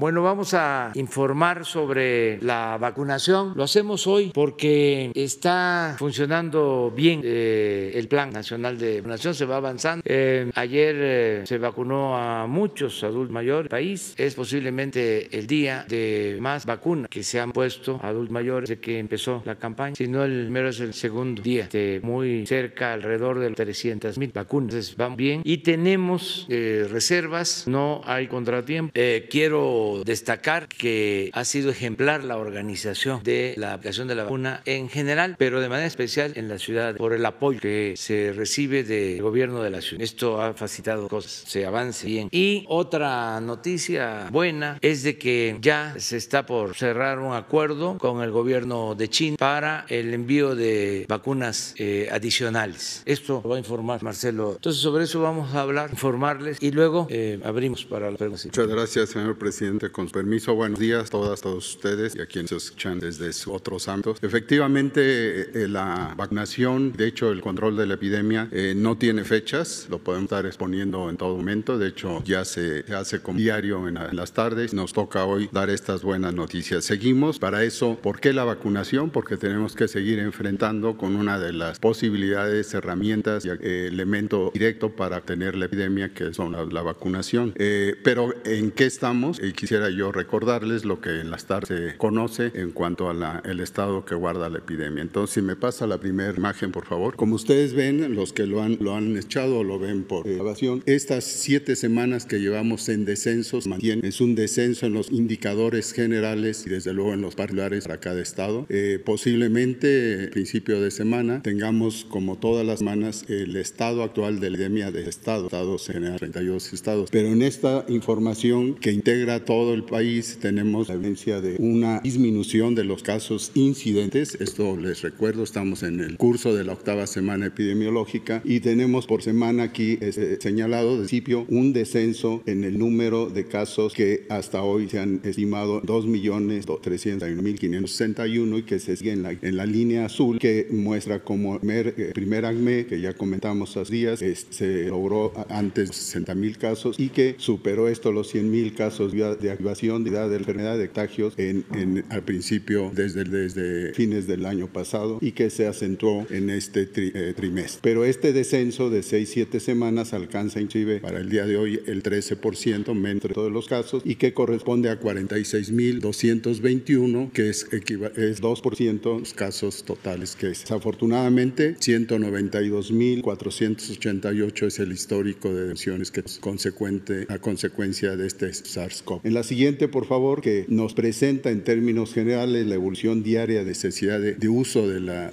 Bueno, vamos a informar sobre la vacunación. Lo hacemos hoy porque está funcionando bien eh, el Plan Nacional de Vacunación, se va avanzando. Eh, ayer eh, se vacunó a muchos adultos mayores del país. Es posiblemente el día de más vacunas que se han puesto adultos mayores desde que empezó la campaña. Si no, el primero es el segundo día, de muy cerca, alrededor de 300 mil vacunas. Entonces, van bien y tenemos reservas, no hay contratiempo. quiero destacar que ha sido ejemplar la organización de la aplicación de la vacuna en general, pero de manera especial en la ciudad por el apoyo que se recibe del gobierno de la ciudad. Esto ha facilitado cosas, se avance bien. Y otra noticia buena es de que ya se está por cerrar un acuerdo con el gobierno de China para el envío de vacunas eh, adicionales. Esto lo va a informar Marcelo. Entonces sobre eso vamos a hablar, informarles y luego eh, abrimos para la pregunta. Muchas gracias, señor presidente. Con permiso, buenos días a todas, todos ustedes y a quienes escuchan desde otros ámbitos. Efectivamente, eh, la vacunación, de hecho, el control de la epidemia eh, no tiene fechas, lo podemos estar exponiendo en todo momento. De hecho, ya se, hace como diario en, las tardes. Nos toca hoy dar estas buenas noticias. Seguimos para eso. ¿Por qué la vacunación? Porque tenemos que seguir enfrentando con una de las posibilidades, herramientas y eh, elemento directo para tener la epidemia, que son la, vacunación. pero ¿en qué estamos? Quisiera yo recordarles lo que en las tardes se conoce en cuanto al estado que guarda la epidemia. Entonces, si me pasa la primera imagen, por favor. Como ustedes ven, los que lo han, lo han echado o lo ven por grabación, estas siete semanas que llevamos en descensos mantienen, es un descenso en los indicadores generales y desde luego en los particulares para cada estado. Eh, posiblemente, principio de semana, tengamos como todas las semanas el estado actual de la epidemia de estado, estados general, 32 estados. Pero en esta información que integra todo el país tenemos la evidencia de una disminución de los casos incidentes. Esto les recuerdo, estamos en el curso de la octava semana epidemiológica y tenemos por semana aquí eh, señalado de principio un descenso en el número de casos que hasta hoy se han estimado 2.301.561 y que se sigue en la, en la línea azul que muestra como el eh, primer ACME, que ya comentamos hace días, se logró antes de 60.000 casos y que superó esto los 100.000 casos de activación de, de enfermedad de contagios en, al principio desde, fines del año pasado y que se acentuó en este eh, trimestre. Pero este descenso de 6-7 semanas alcanza inclusive para el día de hoy el 13% entre todos los casos y que corresponde a 46.221 que es, es 2% los casos totales que es. Desafortunadamente 192.488 es el histórico de defunciones que es consecuente a consecuencia de este SARS-CoV. En la siguiente, por favor, que nos presenta en términos generales la evolución diaria de necesidad de, uso de la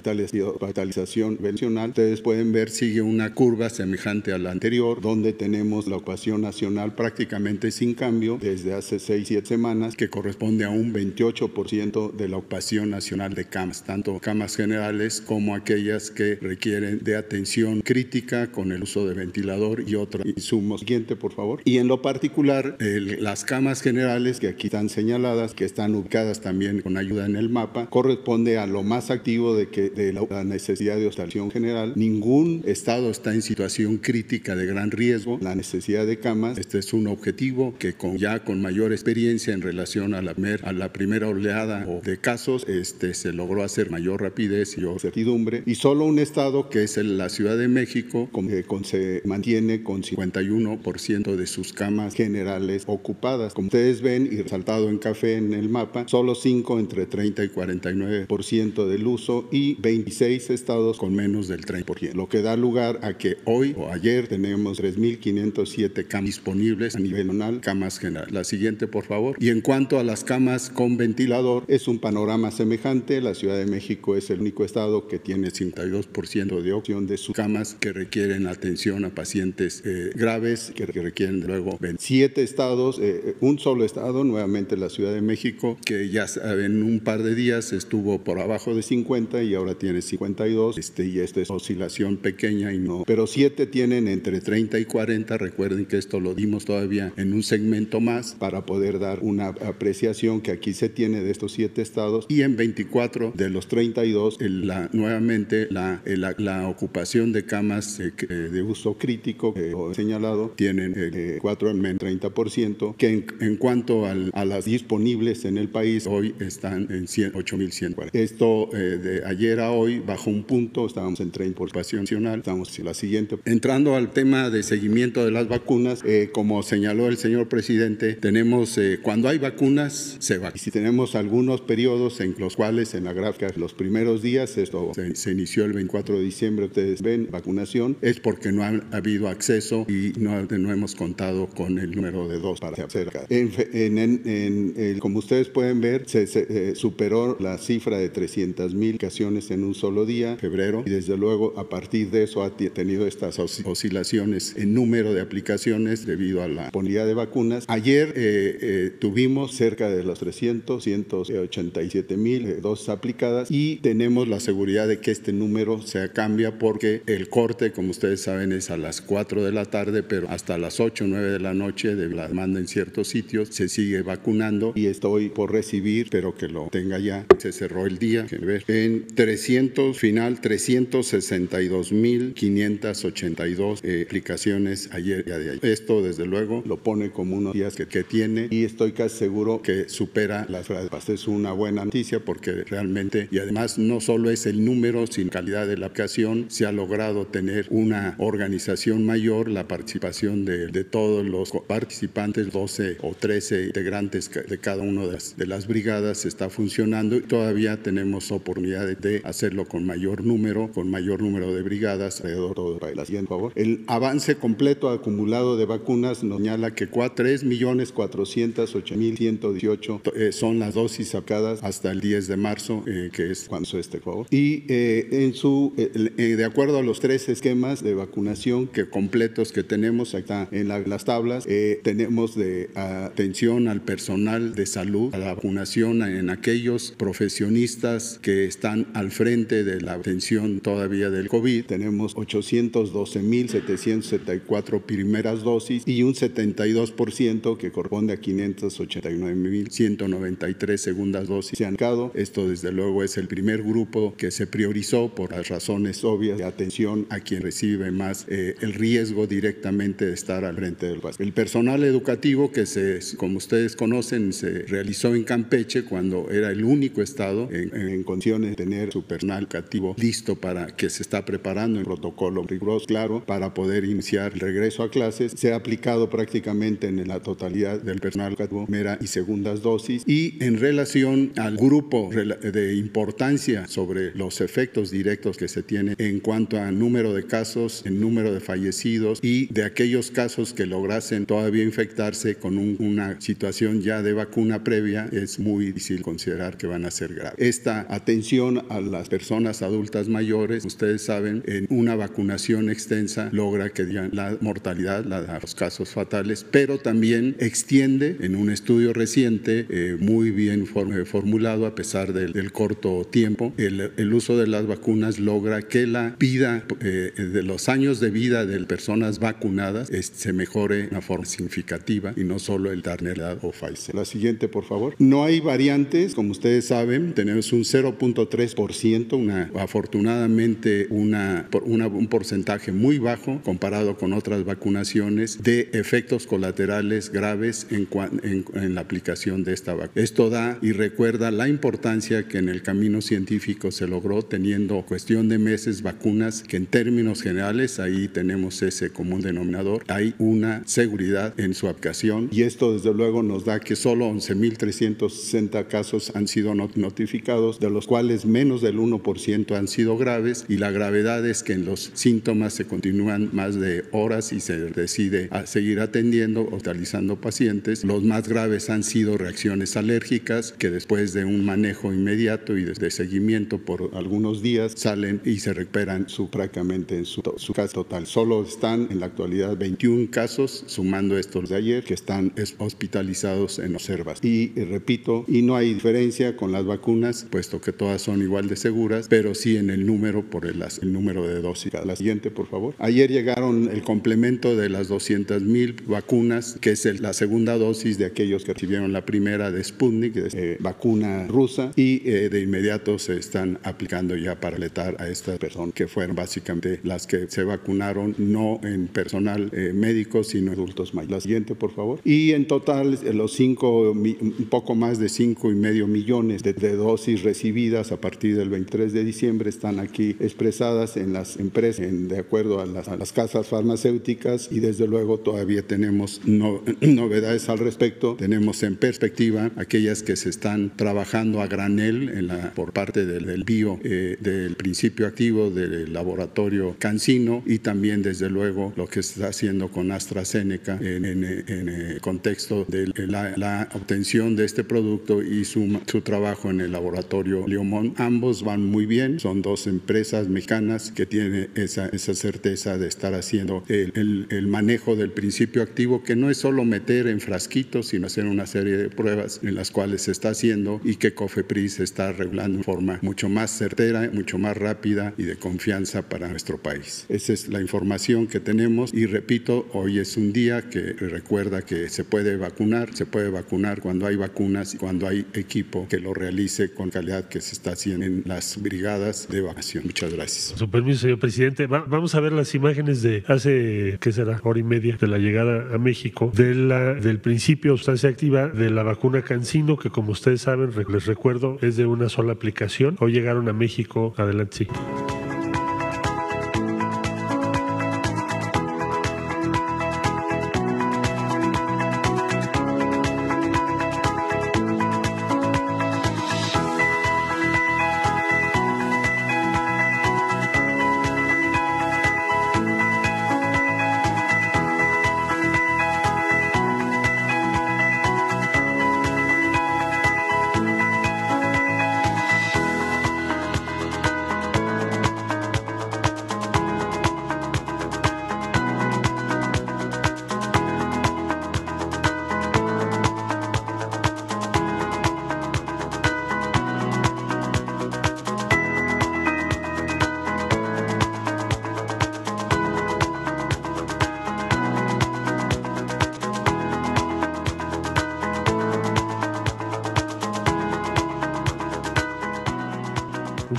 fatalización convencional. Ustedes pueden ver, sigue una curva semejante a la anterior, donde tenemos la ocupación nacional prácticamente sin cambio desde hace 6, 7 semanas, que corresponde a un 28% de la ocupación nacional de camas, tanto camas generales como aquellas que requieren de atención crítica con el uso de ventilador y otros insumos. Siguiente, por favor. Y en lo particular, las camas generales que aquí están señaladas, que están ubicadas también con ayuda en el mapa, corresponde a lo más activo de, que, de la necesidad de hospitalización general. Ningún estado está en situación crítica de gran riesgo. La necesidad de camas, este es un objetivo que con, ya con mayor experiencia en relación a la, a la primera oleada de casos, este, se logró hacer mayor rapidez y certidumbre. Y solo un estado, que es la Ciudad de México, con, con, se mantiene con 51% de sus camas generales ocupadas. Como ustedes ven, y resaltado en café en el mapa, solo 5 entre 30 y 49% del uso y 26 estados con menos del 30%, lo que da lugar a que hoy o ayer tenemos 3.507 camas disponibles a nivel nacional, camas generales. La siguiente, por favor. Y en cuanto a las camas con ventilador, es un panorama semejante. La Ciudad de México es el único estado que tiene 52% de opción de sus camas que requieren atención a pacientes eh, graves, que requieren luego 27 estados, eh, un solo estado, nuevamente la Ciudad de México, que ya en un par de días estuvo por abajo de 50 y ahora tiene 52, este, y esta es oscilación pequeña y no, pero siete tienen entre 30 y 40, recuerden que esto lo dimos todavía en un segmento más para poder dar una apreciación que aquí se tiene de estos siete estados y en 24 de los 32, la, nuevamente la, la, la, ocupación de camas eh, de uso crítico que he señalado tienen 4 eh, en 30%, que en, cuanto a las disponibles en el país, hoy están en 8.140. Esto eh, de ayer a hoy bajó un punto, estábamos en 30 por nacional, estamos en la siguiente. Entrando al tema de seguimiento de las vacunas, eh, como señaló el señor presidente, tenemos, eh, cuando hay vacunas, se va. Y si tenemos algunos periodos en los cuales en la gráfica, los primeros días, esto se, inició el 24 de diciembre, ustedes ven, vacunación, es porque no ha habido acceso y no, no hemos contado con el número de dos para hacer. En, en, como ustedes pueden ver, se, eh, superó la cifra de 300 mil ocasiones en un solo día, febrero, y desde luego a partir de eso ha tenido estas oscilaciones en número de aplicaciones debido a la disponibilidad de vacunas. Ayer eh, eh, tuvimos cerca de los 300, 187 mil dosis aplicadas y tenemos la seguridad de que este número se cambia porque el corte, como ustedes saben, es a las 4 de la tarde, pero hasta las 8 o 9 de la noche de la demanda en ciertos sitios se sigue vacunando y estoy por recibir, pero que lo tenga ya. Se cerró el día, en 300, final 362.582 eh, aplicaciones ayer y de ayer. Esto, desde luego, lo pone como unos días que, que tiene y estoy casi seguro que supera las frases. Es una buena noticia porque realmente, y además no solo es el número, sin calidad de la aplicación, se ha logrado tener una organización mayor, la participación de, de todos los participantes, 12 o 13 integrantes de cada una de las, de las brigadas, está funcionando y todavía tenemos oportunidad de hacerlo con mayor número, con mayor número de brigadas alrededor de todo el país. Favor. El avance completo acumulado de vacunas nos señala que 3.408.118 eh, son las dosis sacadas hasta el 10 de marzo, eh, que es cuando este favor. Y eh, en su, de acuerdo a los tres esquemas de vacunación que completos que tenemos acá en las tablas, tenemos de atención al personal de salud, a la vacunación en aquellos profesionistas que están al frente de la atención todavía del COVID. Tenemos 812.774 primeras dosis y un 72% que corresponde a 589.193 segundas dosis. Se han dado. Esto desde luego es el primer grupo que se priorizó por las razones obvias de atención a quien recibe más eh, el riesgo directamente de estar al frente del paciente. El personal educativo que se, como ustedes conocen, se realizó en Campeche cuando era el único estado en, en condiciones de tener su personal educativo listo para que se está preparando en protocolo riguroso, claro, para poder iniciar el regreso a clases. Se ha aplicado prácticamente en la totalidad del personal educativo primera y segundas dosis y en relación al grupo de importancia sobre los efectos directos que se tienen en cuanto a número de casos, en número de fallecidos y de aquellos casos que lograsen todavía infectarse con una situación ya de vacuna previa, es muy difícil considerar que van a ser graves. Esta atención a las personas adultas mayores, ustedes saben, en una vacunación extensa logra que la mortalidad, la de los casos fatales, pero también extiende en un estudio reciente eh, muy bien eh, formulado a pesar del, corto tiempo, el, uso de las vacunas logra que la vida eh, de los años de vida de personas vacunadas se mejore de una forma significativa y no solo el Darner o Pfizer. La siguiente, por favor. No hay variantes, como ustedes saben, tenemos un 0.3%, una, afortunadamente una, un porcentaje muy bajo comparado con otras vacunaciones de efectos colaterales graves en, en, la aplicación de esta vacuna. Esto da y recuerda la importancia que en el camino científico se logró teniendo cuestión de meses vacunas que en términos generales, ahí tenemos ese común denominador, hay una seguridad en su aplicación y esto desde luego nos da que solo 11.360 casos han sido notificados, de los cuales menos del 1% han sido graves y la gravedad es que en los síntomas se continúan más de horas y se decide a seguir atendiendo o utilizando pacientes. Los más graves han sido reacciones alérgicas que después de un manejo inmediato y de seguimiento por algunos días salen y se recuperan su, prácticamente en su, su caso total. Solo están en la actualidad 21 casos, sumando estos de ayer, que están hospitalizados en observas. Y, y repito, y no hay diferencia con las vacunas, puesto que todas son igual de seguras, pero sí en el número por el, el número de dosis. La siguiente, por favor. Ayer llegaron el complemento de las 200 mil vacunas, que es la segunda dosis de aquellos que recibieron la primera de Sputnik, eh, vacuna rusa, y eh, de inmediato se están aplicando ya para letar a estas personas, que fueron básicamente las que se vacunaron no en personal eh, médico, sino adultos mayores. La siguiente, por favor. Y en total, los cinco, un poco más de cinco y medio millones de, dosis recibidas a partir del 23 de diciembre están aquí expresadas en las empresas, en, de acuerdo a las, casas farmacéuticas y desde luego todavía tenemos no, novedades al respecto. Tenemos en perspectiva aquellas que se están trabajando a granel en la, por parte del, del bio, eh, del principio activo del laboratorio Cancino y también desde luego lo que se está haciendo con AstraZeneca en, en, en el contexto de la, la, obtención de este producto y su, su trabajo en el laboratorio Leomón. Ambos van muy bien, son dos empresas mexicanas que tienen esa, esa certeza de estar haciendo el, el, el manejo del principio activo, que no es solo meter en frasquitos, sino hacer una serie de pruebas en las cuales se está haciendo y que COFEPRIS está regulando de forma mucho más certera, mucho más rápida y de confianza para nuestro país. Esa es la información que tenemos y repito, hoy es un día que recuerda que se puede vacunar, se puede vacunar cuando hay vacunas y cuando hay equipo que lo realice con calidad que se está haciendo en las brigadas de vacunación. Muchas gracias. Su permiso, señor presidente. Va, vamos a ver las imágenes de hace, ¿qué será? Hora y media de la llegada a México de la, del principio sustancia activa de la vacuna Cancino, que como ustedes saben, les recuerdo, es de una sola aplicación. Hoy llegaron a México. Adelante, sí.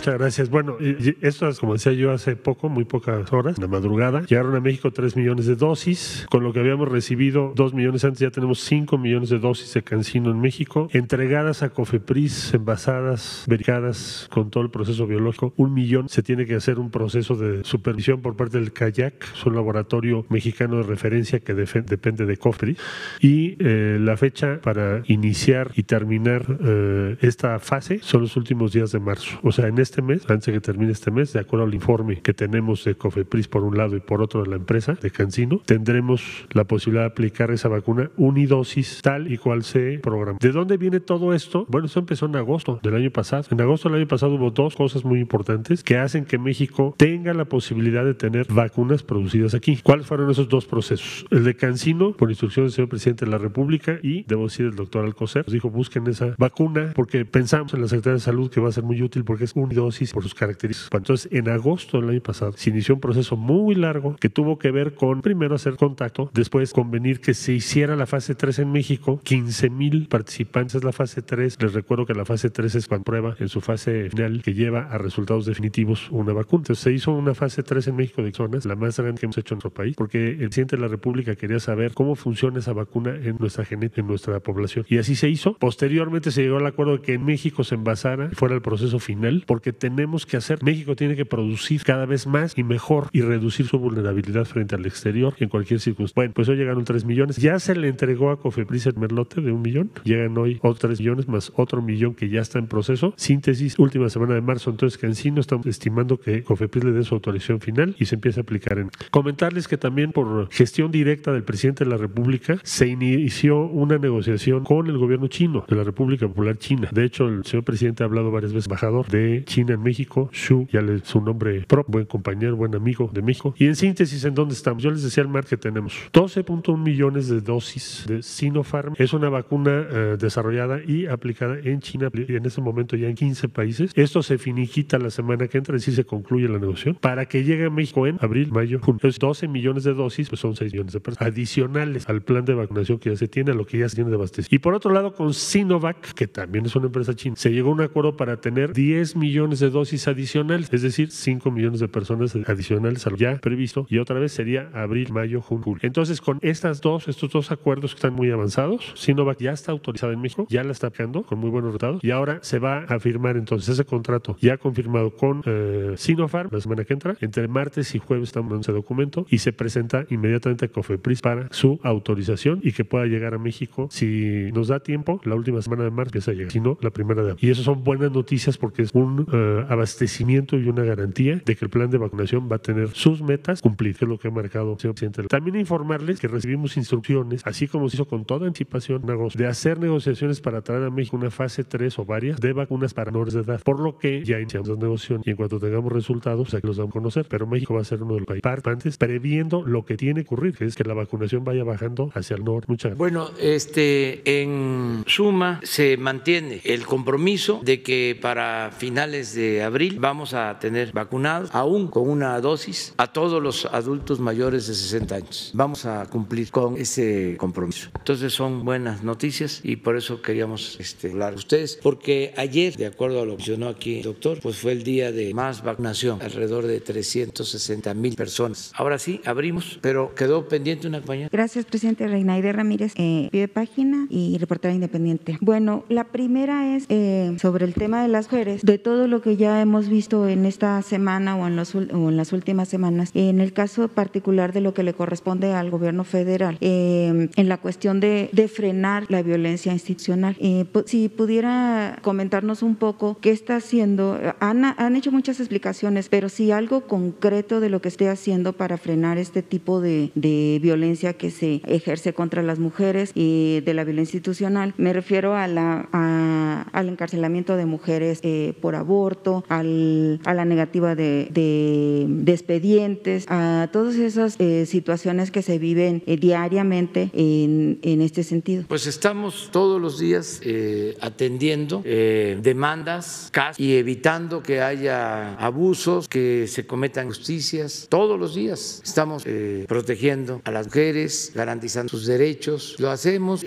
Muchas gracias. Bueno, esto como decía yo hace poco, muy pocas horas, en la madrugada, llegaron a México 3 millones de dosis. Con lo que habíamos recibido 2 millones antes, ya tenemos 5 millones de dosis de cancino en México, entregadas a Cofepris, envasadas, verificadas con todo el proceso biológico. Un millón se tiene que hacer un proceso de supervisión por parte del CAYAC, es un laboratorio mexicano de referencia que depende de Cofepris. Y eh, la fecha para iniciar y terminar eh, esta fase son los últimos días de marzo. O sea, en este mes, antes de que termine este mes, de acuerdo al informe que tenemos de Cofepris por un lado y por otro de la empresa de Cancino, tendremos la posibilidad de aplicar esa vacuna unidosis tal y cual se programa. ¿De dónde viene todo esto? Bueno, eso empezó en agosto del año pasado. En agosto del año pasado hubo dos cosas muy importantes que hacen que México tenga la posibilidad de tener vacunas producidas aquí. ¿Cuáles fueron esos dos procesos? El de Cancino, por instrucción del señor presidente de la República y, debo decir, el doctor Alcocer, nos dijo busquen esa vacuna porque pensamos en la Secretaría de Salud que va a ser muy útil porque es unidosis por sus características. Entonces, en agosto del año pasado se inició un proceso muy largo que tuvo que ver con primero hacer contacto, después convenir que se hiciera la fase 3 en México, 15 mil participantes es la fase 3. Les recuerdo que la fase 3 es cuando prueba en su fase final que lleva a resultados definitivos una vacuna. Entonces, se hizo una fase 3 en México de zonas, la más grande que hemos hecho en nuestro país, porque el presidente de la República quería saber cómo funciona esa vacuna en nuestra genética, en nuestra población. Y así se hizo. Posteriormente se llegó al acuerdo de que en México se envasara, fuera el proceso final, porque tenemos que hacer, México tiene que producir cada vez más y mejor y reducir su vulnerabilidad frente al exterior en cualquier circunstancia. Bueno, pues hoy llegaron 3 millones. Ya se le entregó a Cofepris el merlote de un millón. Llegan hoy otros 3 millones más otro millón que ya está en proceso. Síntesis, última semana de marzo. Entonces, que en sí no estamos estimando que Cofepris le dé su autorización final y se empiece a aplicar en. Comentarles que también por gestión directa del presidente de la República se inició una negociación con el gobierno chino de la República Popular China. De hecho, el señor presidente ha hablado varias veces, embajador de China en México, Xu, ya le su nombre propio, buen compañero, buen amigo de México. Y en síntesis, ¿en dónde estamos? Yo les decía al mar que tenemos 12.1 millones de dosis de Sinopharm. Es una vacuna eh, desarrollada y aplicada en China y en ese momento ya en 15 países. Esto se finiquita la semana que entra, es decir, se concluye la negociación para que llegue a México en abril, mayo, junio. Entonces, 12 millones de dosis, pues son 6 millones de personas adicionales al plan de vacunación que ya se tiene, a lo que ya se tiene de abastecimiento. Y por otro lado, con Sinovac, que también es una empresa china, se llegó a un acuerdo para tener 10 millones de dosis adicionales, es decir, 5 millones de personas adicionales a lo ya previsto y otra vez sería abril, mayo, junio, julio. Entonces, con estas dos, estos dos acuerdos que están muy avanzados, Sinovac ya está autorizada en México, ya la está aplicando con muy buenos resultados y ahora se va a firmar entonces ese contrato ya confirmado con eh, Sinopharm la semana que entra. Entre martes y jueves estamos en ese documento y se presenta inmediatamente a COFEPRIS para su autorización y que pueda llegar a México si nos da tiempo, la última semana de marzo empieza a llegar, si no, la primera de abril. Y eso son buenas noticias porque es un uh, abastecimiento y una garantía de que el plan de vacunación va a tener sus metas cumplidas, que es lo que ha marcado el señor presidente. También informarles que recibimos instrucciones, así como se hizo con toda anticipación en agosto, de hacer negociaciones para traer a México una fase 3 o varias de vacunas para menores de edad, por lo que ya iniciamos las negociaciones y en cuanto tengamos resultados, pues aquí los vamos a conocer, pero México va a ser uno de los países participantes previendo lo que tiene que ocurrir, que es que la vacunación vaya bajando hacia el norte. Muchas gracias. Bueno, este, en suma, se mantiene el compromiso de que para finales de abril vamos a tener vacunados, aún con una dosis, a todos los adultos mayores de 60 años. Vamos a cumplir con ese compromiso. Entonces son buenas noticias y por eso queríamos este, hablar a ustedes, porque ayer, de acuerdo a lo que mencionó aquí el doctor, pues fue el día de más vacunación, alrededor de 360 mil personas. Ahora sí, abrimos, pero quedó pendiente una compañera. Gracias, presidente Reinaide Ramírez, eh, pide página y reportera independiente. Bueno, la primera es eh, sobre el tema de las mujeres, de todo que ya hemos visto en esta semana o en, los, o en las últimas semanas, en el caso particular de lo que le corresponde al gobierno federal, eh, en la cuestión de, de, frenar la violencia institucional. Eh, si pudiera comentarnos un poco qué está haciendo, han, han hecho muchas explicaciones, pero si algo concreto de lo que esté haciendo para frenar este tipo de, de violencia que se ejerce contra las mujeres y de la violencia institucional. Me refiero a la, a, al encarcelamiento de mujeres eh, por aborto, al, a la negativa de, de, de, expedientes, a todas esas eh, situaciones que se viven eh, diariamente en, en, este sentido. Pues estamos todos los días eh, atendiendo demandas y evitando que haya abusos, que se cometan justicias. Todos los días estamos protegiendo a las mujeres, garantizando sus derechos. Lo hacemos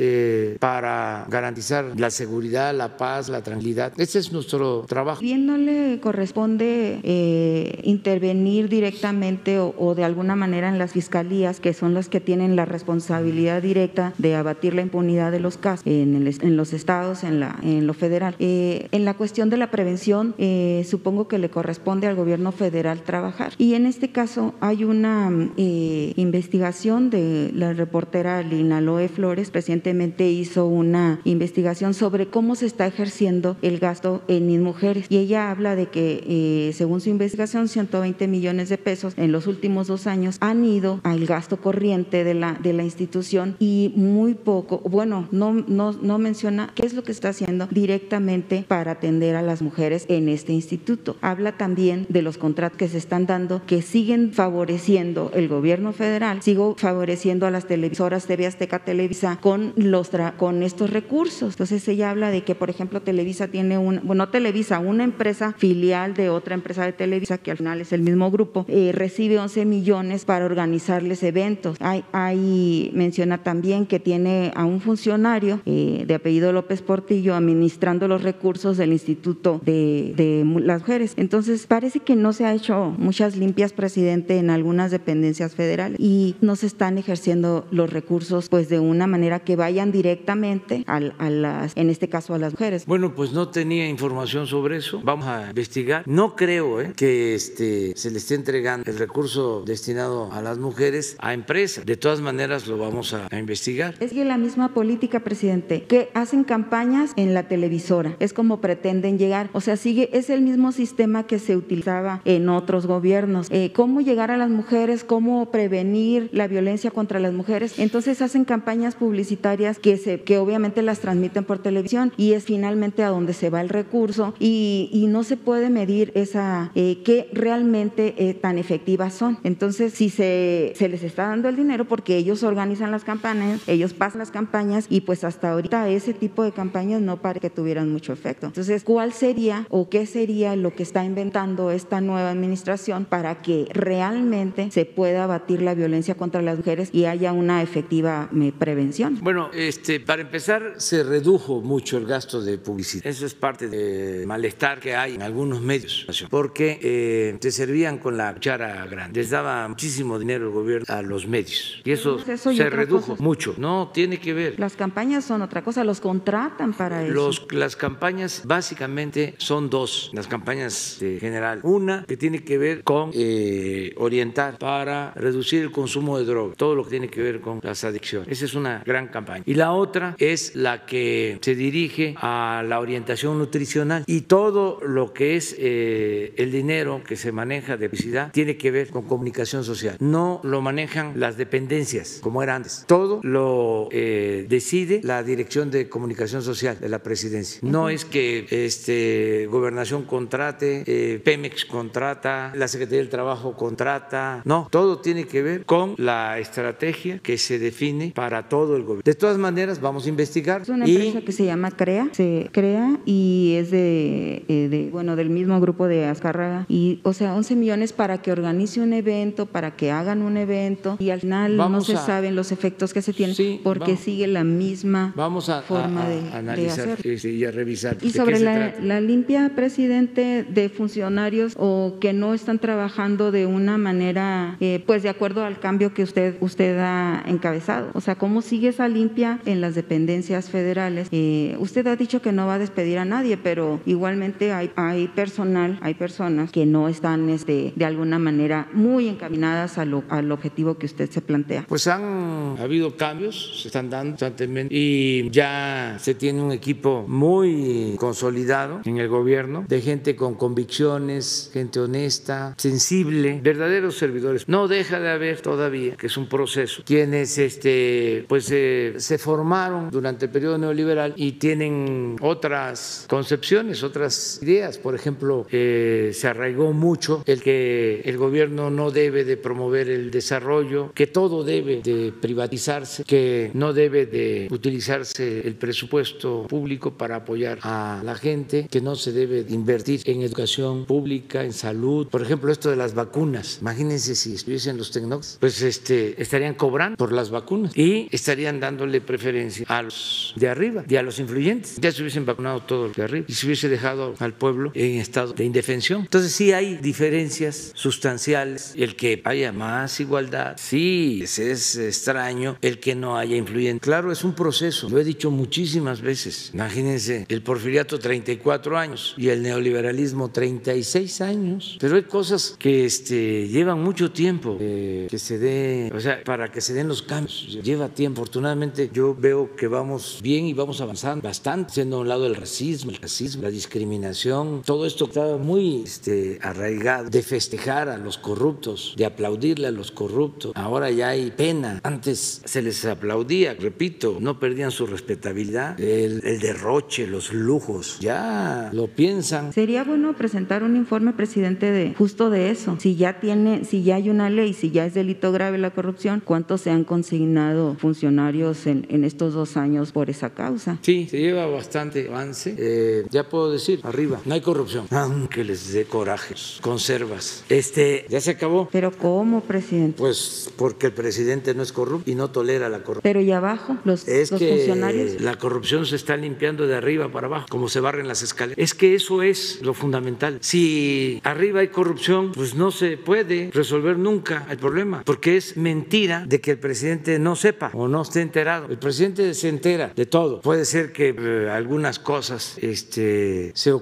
para garantizar la seguridad, la paz, la tranquilidad. Ese es nuestro trabajo. Bien, no le corresponde eh, intervenir directamente o, de alguna manera en las fiscalías, que son las que tienen la responsabilidad directa de abatir la impunidad de los casos en, el, en los estados, en, la, en lo federal. Eh, en la cuestión de la prevención, eh, supongo que le corresponde al gobierno federal trabajar. Y en este caso hay una eh, investigación de la reportera Lina Loe Flores, recientemente hizo una investigación sobre cómo se está ejerciendo el gasto en mujeres y ella habla de que eh, según su investigación 120 millones de pesos en los últimos dos años han ido al gasto corriente de la, de la institución y muy poco, bueno, no, no, no menciona qué es lo que está haciendo directamente para atender a las mujeres en este instituto. Habla también de los contratos que se están dando que siguen favoreciendo el gobierno federal, sigo favoreciendo a las televisoras TV Azteca Televisa con, los con estos recursos. Entonces ella habla de que, por ejemplo, Televisa tiene un, bueno, Televisa, una empresa filial de otra empresa de Televisa, que al final es el mismo grupo, eh, recibe 11 millones para organizarles eventos. Hay, hay, menciona también que tiene a un funcionario eh, de apellido López Portillo administrando los recursos del Instituto de, de las Mujeres. Entonces, parece que no se ha hecho muchas limpias, presidente, en algunas dependencias federales y no se están ejerciendo los recursos pues de una manera que vayan directamente a, a las, en este caso a las mujeres. Bueno, pues no tenía información sobre eso. Vamos a investigar. No creo ¿eh? que este, se le esté entregando el recurso destinado a las mujeres a empresas. De todas maneras, lo vamos a, investigar. Es la misma política, presidente, que hacen campañas en la televisora. Es como pretenden llegar. O sea, sigue, es el mismo sistema que se utilizaba en otros gobiernos. Eh, ¿Cómo llegar a las mujeres? ¿Cómo prevenir la violencia contra las mujeres? Entonces hacen campañas publicitarias que, se, que obviamente las transmiten por televisión y es finalmente a donde se va el recurso y no se puede medir esa eh, qué realmente eh, tan efectivas son. Entonces, si se, les está dando el dinero porque ellos organizan las campañas, ellos pasan las campañas y pues hasta ahorita ese tipo de campañas no parece que tuvieran mucho efecto. Entonces, ¿cuál sería o qué sería lo que está inventando esta nueva administración para que realmente se pueda abatir la violencia contra las mujeres y haya una efectiva eh, prevención? Bueno, este, para empezar, se redujo mucho el gasto de publicidad. Eso es parte del malestar que hay en algunos medios, porque eh, se servían con la cuchara grande. Les daba muchísimo dinero el gobierno a los medios y eso, se redujo mucho. No tiene que ver. Las campañas son otra cosa, los contratan para eso. Las campañas básicamente son dos, las campañas de general. Una que tiene que ver con eh, orientar para reducir el consumo de droga, todo lo que tiene que ver con las adicciones. Esa es una gran campaña. Y la otra es la que se dirige a la orientación nutricional y todo lo que es eh, el dinero que se maneja de publicidad tiene que ver con comunicación social. No lo manejan las dependencias como era antes. Todo lo eh, decide la Dirección de Comunicación Social de la Presidencia. No es que este, Gobernación contrate, eh, Pemex contrata, la Secretaría del Trabajo contrata. No, todo tiene que ver con la estrategia que se define para todo el gobierno. De todas maneras, vamos a investigar. Es una empresa que se llama CREA, se crea y es de, eh, bueno, del mismo grupo de Azcárraga. Y, o sea, 11 millones para que organice un evento, para que hagan un evento y al final no se saben los efectos que se tienen porque sigue la misma vamos a, forma de, analizar y a revisar. Y sobre la, limpia, presidente, de funcionarios o que no están trabajando de una manera, eh, pues de acuerdo al cambio que usted, usted ha encabezado. O sea, ¿cómo sigue esa limpia en las dependencias federales? Eh, usted ha dicho que no va a despedir a nadie, pero igualmente hay, hay personal, hay personas que no están este, de alguna manera muy encaminadas a lo, al objetivo que usted se plantea. Pues han habido cambios, se están dando constantemente y ya se tiene un equipo muy consolidado en el gobierno de gente con convicciones, gente honesta, sensible, verdaderos servidores. No deja de haber todavía, que es un proceso, quienes este, pues, eh, se formaron durante el periodo neoliberal y tienen otras concepciones, otras ideas. Por ejemplo, eh, se arraigó mucho el que el gobierno no debe de promover el desarrollo, que todo debe de privatizarse, que no debe de utilizarse el presupuesto público para apoyar a la gente, que no se debe de invertir en educación pública, en salud. Por ejemplo, esto de las vacunas. Imagínense si estuviesen los tecnólogos, pues este, estarían cobrando por las vacunas y estarían dándole preferencia a los de arriba y a los influyentes. Ya se hubiesen vacunado todos los de arriba y se hubiese dejado al pueblo en estado de indefensión. Entonces sí hay diferencias sustanciales. El que haya más igualdad, sí, es extraño el que no haya influyentes. Claro, es un proceso. Lo he dicho muchísimas veces. Imagínense, el porfiriato 34 años y el neoliberalismo 36 años. Pero hay cosas que este, llevan mucho tiempo eh, que se dé, o sea, para que se den los cambios. Lleva tiempo. Afortunadamente yo veo que vamos bien y vamos avanzando bastante, siendo a un lado el racismo, el racismo, la discriminación, todo esto estaba muy este, arraigado de festejar a los corruptos, de aplaudirle a los corruptos. Ahora ya hay pena. Antes se les aplaudía, repito, no perdían su respetabilidad, el, el derroche, los lujos, ya lo piensan. Sería bueno presentar un informe, presidente, de justo de eso. Si ya tiene, si ya hay una ley, si ya es delito grave la corrupción, ¿cuántos se han consignado funcionarios en, en estos dos años por esa causa? Sí, se lleva bastante avance. Eh, ya puedo decir, arriba, no hay corrupción, aunque les dé coraje, conservas. Este, ya se acabó. ¿Pero cómo, presidente? Pues porque el presidente no es corrupto y no tolera la corrupción. Pero ¿y abajo? ¿Los, es los que funcionarios? La corrupción se está limpiando de arriba para abajo, como se barren las escaleras. Es que eso es lo fundamental. Si arriba hay corrupción, pues no se puede resolver nunca el problema, porque es mentira de que el presidente no sepa o no esté enterado. El presidente se entera de todo. Puede ser que eh, algunas cosas este, se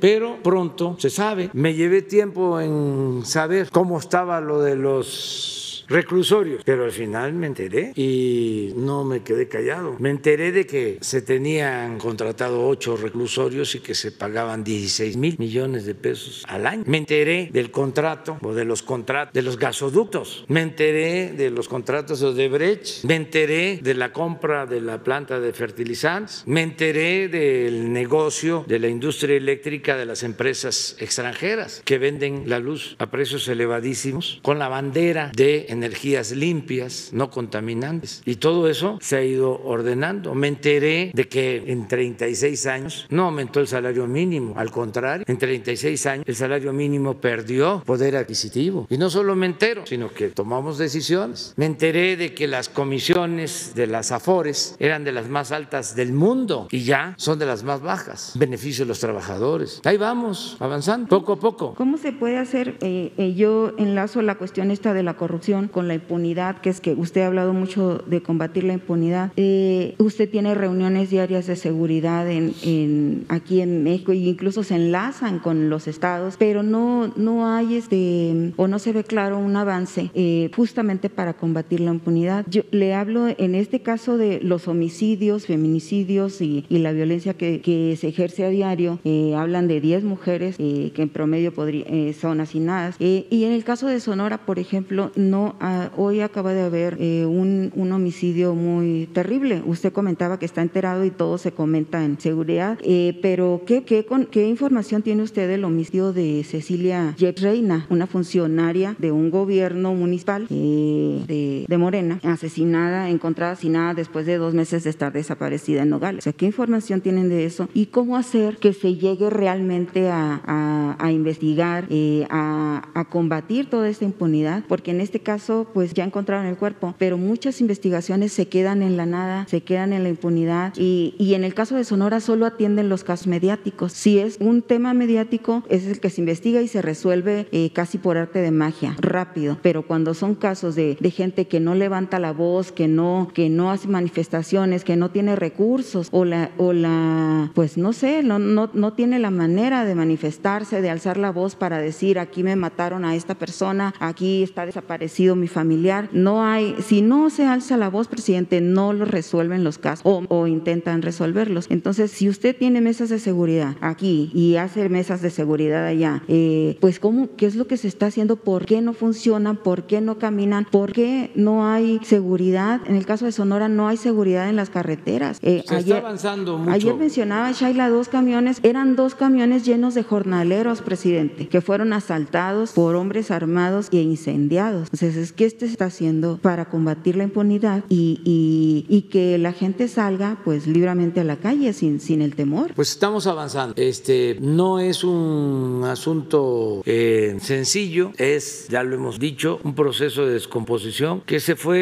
pero pronto se sabe. Me llevé tiempo en saber cómo estaba lo de los reclusorios. Pero al final me enteré y no me quedé callado. Me enteré de que se tenían contratado ocho reclusorios y que se pagaban 16 mil millones de pesos al año. Me enteré del contrato o de los contratos de los gasoductos. Me enteré de los contratos de Odebrecht. Me enteré de la compra de la planta de fertilizantes. Me enteré del negocio de la industria eléctrica de las empresas extranjeras que venden la luz a precios elevadísimos con la bandera de energías limpias, no contaminantes. Y todo eso se ha ido ordenando. Me enteré de que en 36 años no aumentó el salario mínimo, al contrario, en 36 años el salario mínimo perdió poder adquisitivo. Y no solo me entero, sino que tomamos decisiones. Me enteré de que las comisiones de las AFORES eran de las más altas del mundo y ya son de las más bajas. Beneficio de los trabajadores. Ahí vamos, avanzando, poco a poco. ¿Cómo se puede hacer? Eh, eh, yo enlazo la cuestión esta de la corrupción con la impunidad, que es que usted ha hablado mucho de combatir la impunidad. Eh, usted tiene reuniones diarias de seguridad en, aquí en México e incluso se enlazan con los estados, pero no, no hay este, o no se ve claro un avance justamente para combatir la impunidad. Yo le hablo en este caso de los homicidios, feminicidios y, la violencia que, se ejerce a diario. hablan de 10 mujeres que en promedio podría, son asesinadas. y en el caso de Sonora, por ejemplo, no ah, hoy acaba de haber eh, un, un, homicidio muy terrible. Usted comentaba que está enterado y todo se comenta en seguridad, eh, pero ¿qué, qué, ¿qué, información tiene usted del homicidio de Cecilia Jeff Reina, una funcionaria de un gobierno municipal eh, de, de, Morena, asesinada, encontrada asesinada después de dos meses de estar desaparecida en Nogales? O sea, ¿qué información tienen de eso? ¿Y cómo hacer que se llegue realmente a, a, a investigar, a, a combatir toda esta impunidad? Porque en este caso, pues ya encontraron el cuerpo, pero muchas investigaciones se quedan en la nada, se quedan en la impunidad y, y en el caso de Sonora solo atienden los casos mediáticos. Si es un tema mediático, es el que se investiga y se resuelve eh, casi por arte de magia, rápido, pero cuando son casos de, de, gente que no levanta la voz, que no, que no hace manifestaciones, que no tiene recursos o la, o la pues no sé, no, no, no tiene la manera de manifestarse, de alzar la voz para decir aquí me mataron a esta persona, aquí está desaparecido mi familiar. No hay, si no se alza la voz, presidente, no lo resuelven los casos o, intentan resolverlos. Entonces, si usted tiene mesas de seguridad aquí y hace mesas de seguridad allá, eh, pues ¿cómo, ¿qué es lo que se está haciendo? ¿Por qué no funcionan? ¿Por qué no caminan? ¿Por qué no hay seguridad? En el caso de Sonora no hay seguridad en las carreteras. Eh, se ayer, está avanzando mucho. Ayer mencionaba Shaila dos camiones, eran dos camiones llenos de jornaleros, presidente, que fueron asaltados por hombres armados e incendiados. Entonces, ¿qué se está haciendo para combatir la impunidad y, y, que la gente salga pues libremente a la calle sin, sin el temor? Pues estamos avanzando. Este no es un asunto eh, sencillo, es, ya lo hemos dicho, un proceso de descomposición que se fue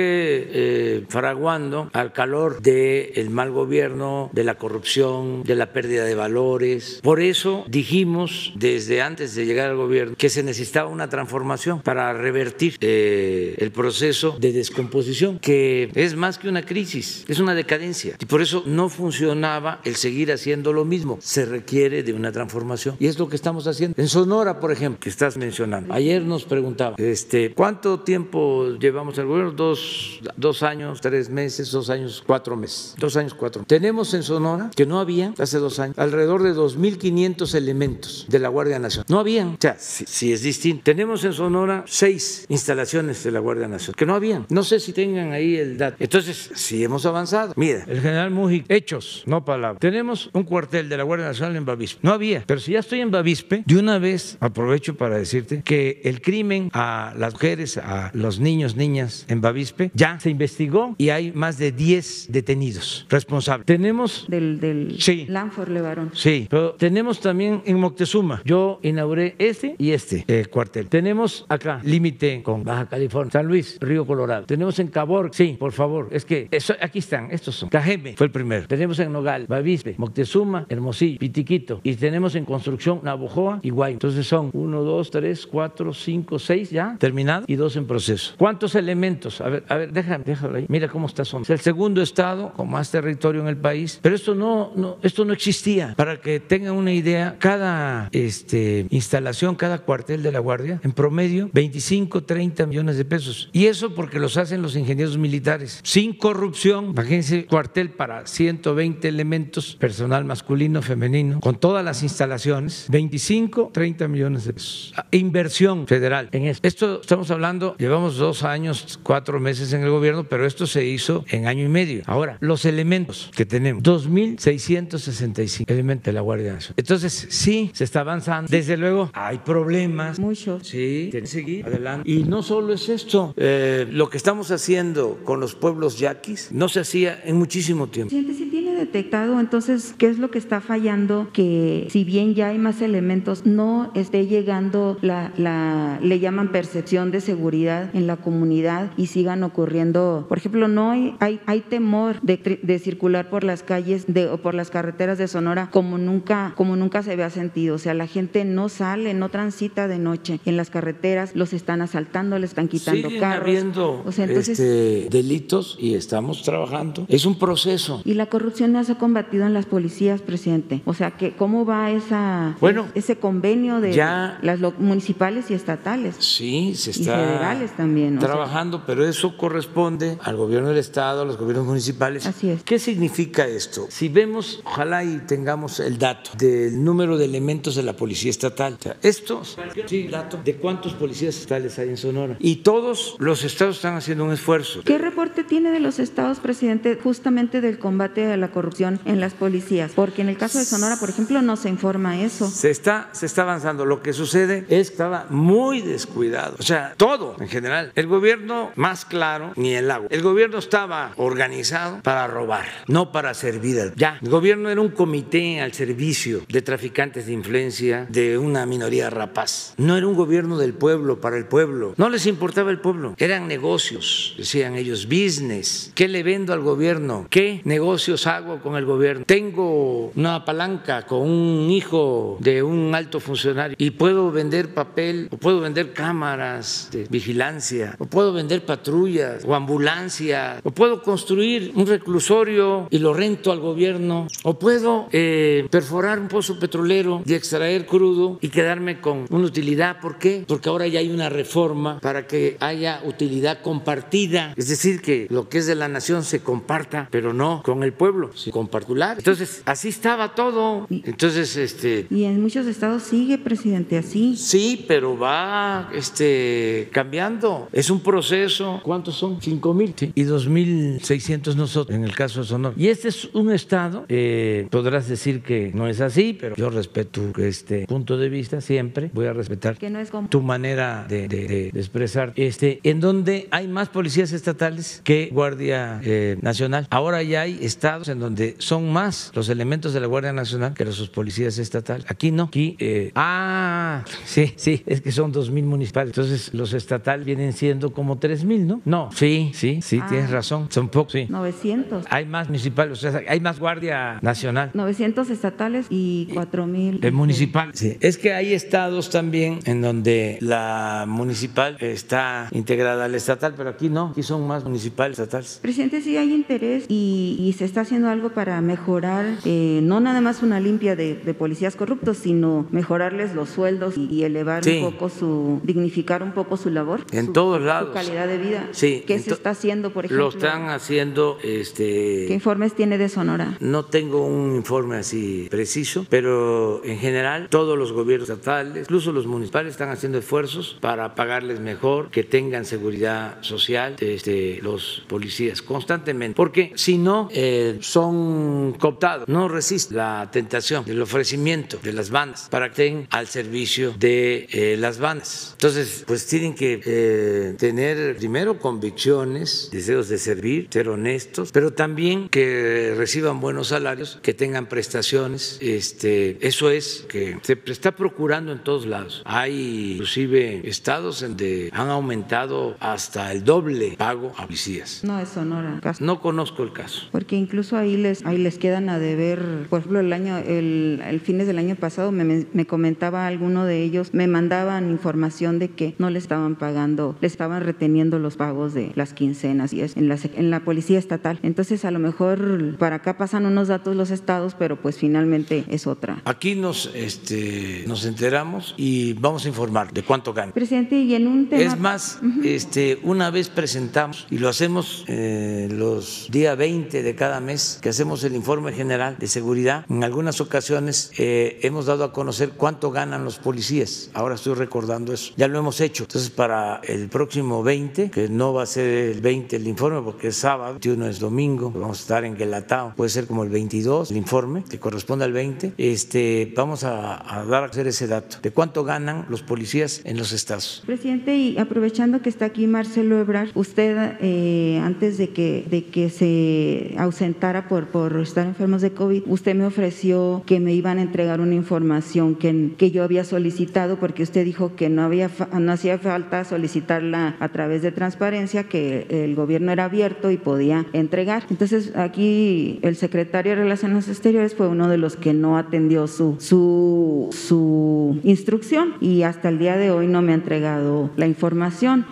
eh, fraguando al calor del mal gobierno, de la corrupción, de la pérdida de valores. Por eso dijimos desde antes de llegar al gobierno que se necesitaba una transformación para revertir eh, el proceso de descomposición, que es más que una crisis, es una decadencia. Y por eso no funcionaba el seguir haciendo lo mismo. Se requiere de una transformación. Y es lo que estamos haciendo. En Sonora, por ejemplo, que estás mencionando. Ayer nos preguntaba, este, ¿cuánto tiempo llevamos al gobierno? Dos, dos años, tres meses, dos años, cuatro meses. Dos años, cuatro. Tenemos en Sonora, que no había hace dos años, alrededor de 2.500 elementos de la Guardia Nacional. No habían. O sea, si es distinto. Tenemos en Sonora seis instalaciones de la Guardia Nacional, que no habían. No sé si tengan ahí el dato. Entonces, si hemos avanzado. Mira, el general Mujic, hechos, no palabras. Tenemos un cuartel de la Guardia Nacional en Bavispe. No había, pero si ya estoy en Bavispe, de una vez aprovecho para decirte que el crimen a las mujeres, a los niños, niñas en Bavispe, ya se investigó y hay más de 10 detenidos responsables. Tenemos... Del, del sí. Lanford Levarón. Sí, pero tenemos también en Moctezuma. Yo inauguré este y este eh, cuartel. Tenemos acá límite con Baja California, San Luis, Río Colorado. Tenemos en Cabor, sí, por favor, es que aquí están, estos son. Cajeme fue el primero. Tenemos en Nogal, Bavispe, Moctezuma, Hermosillo, Pitiquito. Y tenemos en construcción Navojoa y Guay. Entonces son uno, dos, tres, cuatro, cinco, seis ya terminado y dos en proceso. ¿Cuántos elementos? A ver, a ver, déjame, déjalo ahí. Mira cómo está son. Es el segundo estado con más territorio en el país. Pero esto no, no, esto no existía. Para que tengan una idea, cada este, instalación, cada cuartel de la Guardia, en promedio 25, 30 millones de pesos. Y eso porque los hacen los ingenieros militares. Sin corrupción, imagínense, cuartel para 120 elementos, personal masculino, femenino, con todas las instalaciones, 25, 30 millones de pesos. Ah, inversión federal en esto. Esto estamos hablando, llevamos dos años, cuatro meses en el gobierno, pero esto se hizo en año y medio. Ahora, los elementos que tenemos, 2.665 elementos de la Guardia Nacional. Entonces, sí, se está avanzando. Desde luego, hay problemas. Muchos. Sí, tiene que seguir adelante. Y no solo es es esto. Eh, lo que estamos haciendo con los pueblos yaquis no se hacía en muchísimo tiempo. Presidente, si tiene detectado, entonces, ¿qué es lo que está fallando? Que si bien ya hay más elementos, no esté llegando la, la le llaman percepción de seguridad en la comunidad y sigan ocurriendo, por ejemplo, no hay, hay, hay temor de, de circular por las calles de, o por las carreteras de Sonora como nunca, como nunca se había sentido. O sea, la gente no sale, no transita de noche en las carreteras, los están asaltando, les están quitando Siguen carros. habiendo o sea, entonces, este, delitos y estamos trabajando. Es un proceso. Y la corrupción no se ha combatido en las policías, presidente. O sea, que ¿cómo va esa, Bueno, ese convenio de ya- las municipales y estatales? Sí, se Y está federales también, sea. trabajando, pero eso corresponde al gobierno del estado, a los gobiernos municipales. Así es. ¿Qué significa esto? Si vemos, ojalá y tengamos el dato del número de elementos de la policía estatal. O sea, estos, sí, dato de cuántos policías estatales hay en Sonora. Y todos los estados están haciendo un esfuerzo. ¿Qué reporte tiene de los estados, presidente, justamente del combate a la corrupción en las policías? Porque en el caso de Sonora, por ejemplo, no se informa eso. Se está, se está avanzando. Lo que sucede es que estaba muy descuidado. O sea, todo en general. El gobierno, más claro, ni el agua. El gobierno estaba organizado para robar, no para servir. Ya, el gobierno era un comité al servicio de traficantes de influencia de una minoría rapaz. No era un gobierno del pueblo, para el pueblo. No les importaba el pueblo. Eran negocios, decían ellos, business. ¿Qué le vendo al gobierno? ¿Qué negocios hago con el gobierno? Tengo una palanca con un hijo de un alto funcionario y puedo vender papel o puedo vender cámaras de vigilancia o puedo vender patrullas o ambulancias o puedo construir un reclusorio y lo rento al gobierno o puedo eh, perforar un pozo petrolero y extraer crudo y quedarme con una utilidad. ¿Por qué? Porque ahora ya hay una reforma para que haya utilidad compartida, es decir, que lo que es de la nación se comparta, pero no con el pueblo, sino con particular. Entonces, así estaba todo. Entonces, este, Y en muchos estados sigue, presidente, así. Sí, pero va este, cambiando. Es un proceso. ¿Cuántos son? Cinco mil. Y dos mil seiscientos nosotros, en el caso de Sonora. Y este es un estado, eh, podrás decir que no es así, pero yo respeto este punto de vista siempre. Voy a respetar Que no es como... tu manera de, de- de- de expresar, este, en donde hay más policías estatales que Guardia eh, Nacional. Ahora ya hay estados en donde son más los elementos de la Guardia Nacional que los sus policías estatales. Aquí no. Aquí, eh, ah, sí, sí, es que son dos mil municipales. Entonces los estatales vienen siendo como tres mil, ¿no? No, sí, sí, sí, Ah. tienes razón. Son pocos, sí. 900. Hay más municipales, o sea, hay más Guardia Nacional. 900 estatales y 4000 El municipal. Sí. Es que hay estados también en donde la municipal está integrada al estatal, pero aquí no, aquí son más municipales estatales. Presidente, sí hay interés y, y se está haciendo algo para mejorar, eh, no nada más una limpia de, de policías corruptos, sino mejorarles los sueldos y, y elevar Sí. un poco su, dignificar un poco su labor. En su- todos su lados. calidad de vida. Sí. ¿Qué se está haciendo, por ejemplo? Lo están haciendo, ¿Qué este, informes tiene de Sonora? no tengo un informe así preciso, pero en general todos los gobiernos estatales, incluso los municipales, están haciendo esfuerzos para pagarles mejor, que tengan seguridad social, este, los policías constantemente, porque si no eh, son cooptados, no resisten la tentación del ofrecimiento de las bandas para que estén al servicio de eh, las bandas. Entonces, pues tienen que eh, tener primero convicciones, deseos de servir, ser honestos, pero también que reciban buenos salarios, que tengan prestaciones. Este, eso es que se está procurando en todos lados. Hay inclusive estados en donde han aumentado hasta el doble pago a policías. No es Sonora. caso. No conozco el caso. Porque incluso ahí les, ahí les quedan a deber, por ejemplo, el año, el, el fines del año pasado me, me- me comentaba alguno de ellos, me mandaban información de que no le estaban pagando, le estaban reteniendo los pagos de las quincenas y es en la, en la policía estatal. Entonces, a lo mejor para acá pasan unos datos los estados, pero pues finalmente es otra. Aquí nos, este, nos enteramos y vamos a informar de cuánto gana. Presidente, y en un tema... Es más, este, una vez presentamos, y lo hacemos eh, los días 20 de cada mes, que hacemos el informe general de seguridad, en algunas ocasiones eh, hemos dado a conocer cuánto ganan los policías. Ahora estoy recordando eso. Ya lo hemos hecho. Entonces, para el próximo 20, que no va a ser el 20 el informe porque es sábado, 21 es domingo, vamos a estar en Guelatao, puede ser como el 22 el informe que corresponde al 20, este, vamos a, dar a hacer ese dato de cuánto ganan los policías en los estados. Presidente, y aprovechando que está aquí Marcelo Ebrard, usted eh, antes de que, de que se ausentara por, por estar enfermos de COVID, usted me ofreció que me iban a entregar una información que, que yo había solicitado porque usted dijo que no, había, no hacía falta solicitarla a través de transparencia, que el gobierno era abierto y podía entregar. Entonces aquí el secretario de Relaciones Exteriores fue uno de los que no atendió su, su, su instrucción y hasta el día de hoy no me ha entregado la información.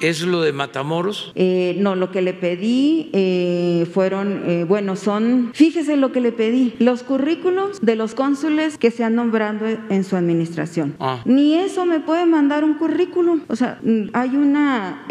¿Es lo de Matamoros? Eh, no, lo que le pedí eh, fueron, eh, bueno, son, fíjese lo que le pedí, los currículos de los cónsules que se han nombrado en su administración. Ah. Ni eso me puede mandar un currículum. O sea, hay una,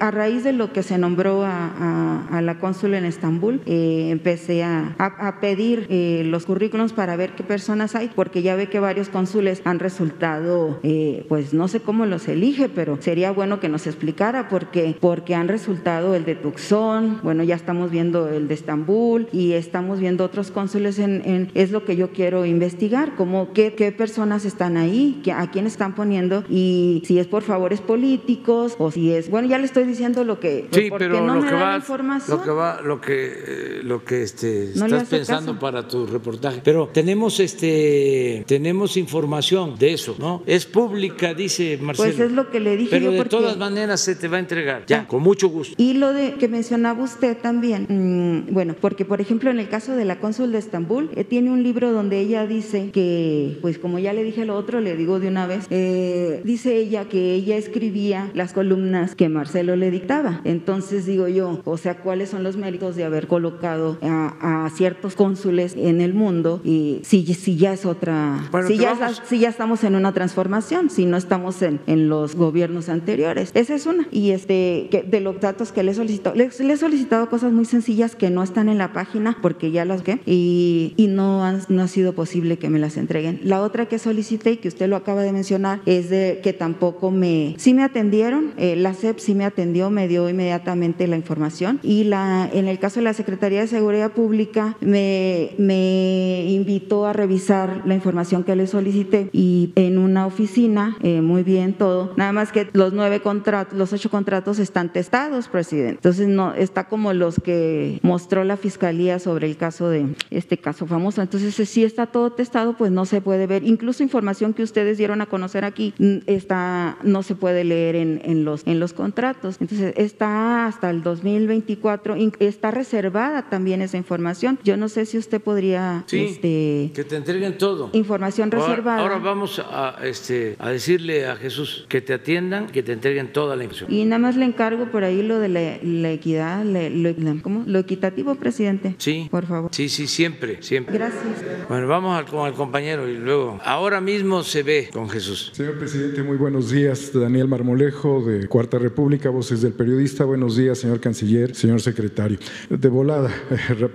a raíz de lo que se nombró a, a, la cónsul en Estambul, empecé a, a pedir los currículums para ver qué personas hay, porque ya ve que varios cónsules han resultado, pues no sé cómo los elige, pero sería bueno que nos explicara porque, porque han resultado el de Tucson, bueno, ya estamos viendo el de Estambul y estamos viendo otros cónsules en, es lo que yo quiero investigar, como qué, qué personas están ahí, a quién están poniendo y si es por favores políticos o si es, bueno, ya le estoy diciendo lo que, sí, pero no lo, que va, lo que va, lo que eh, lo que este, estás pensando para tu reportaje, pero tenemos este tenemos información de eso, ¿no? Es pública, dice Marcelo. Pues es lo que le dije pero de todas maneras se te va a entregar, ya, con mucho gusto. Y lo de que mencionaba usted también, mm, bueno, porque por ejemplo en el caso de la cónsul de Estambul, eh, tiene un libro donde ella dice que, pues como ya le dije lo otro, le digo de una vez, eh, dice ella que ella escribía las columnas que Marcelo le dictaba. Entonces digo yo, o sea, ¿cuáles son los méritos de haber colocado a, ciertos cónsules en el mundo? Y si, si ya es otra, si, ya si ya estamos en una transformación, si no estamos en, en los gobiernos anteriores. Esa es una. Y este, de los datos que le he solicitado, le, he solicitado cosas muy sencillas que no están en la página porque ya las vi y, y no, han, no ha sido posible que me las entreguen. La otra que solicité y que usted lo acaba de mencionar es de que tampoco me, sí me atendieron, eh, la CEP sí me atendió, me dio inmediatamente la información y la, en el caso de la Secretaría de Seguridad Pública me, me invitó a revisar la información que le solicité y en una oficina, eh, muy bien todo, nada más que los nueve contratos, los ocho contratos están testados, presidente. Entonces no está como los que mostró la fiscalía sobre el caso de este caso famoso. Entonces si está todo testado, pues no se puede ver. Incluso información que ustedes dieron a conocer aquí mm, está no se puede leer en, en los en los contratos. Entonces está hasta el 2024 está reservada también esa información. Yo no sé si usted podría este, que te entreguen todo. Información reservada. Ahora, vamos a, este, a decirle a Jesús que te atiendan, que te entreguen toda la información. Y nada más le encargo por ahí lo de la, equidad, lo, ¿cómo? lo equitativo, presidente. Sí. Por favor. Sí, sí, siempre, siempre. Gracias. Bueno, vamos al, con el compañero y luego. Ahora mismo se ve con Jesús. Señor presidente, muy buenos días. Daniel Marmolejo, de Cuarta República, Voces del Periodista. Buenos días, señor canciller, señor secretario. De volada,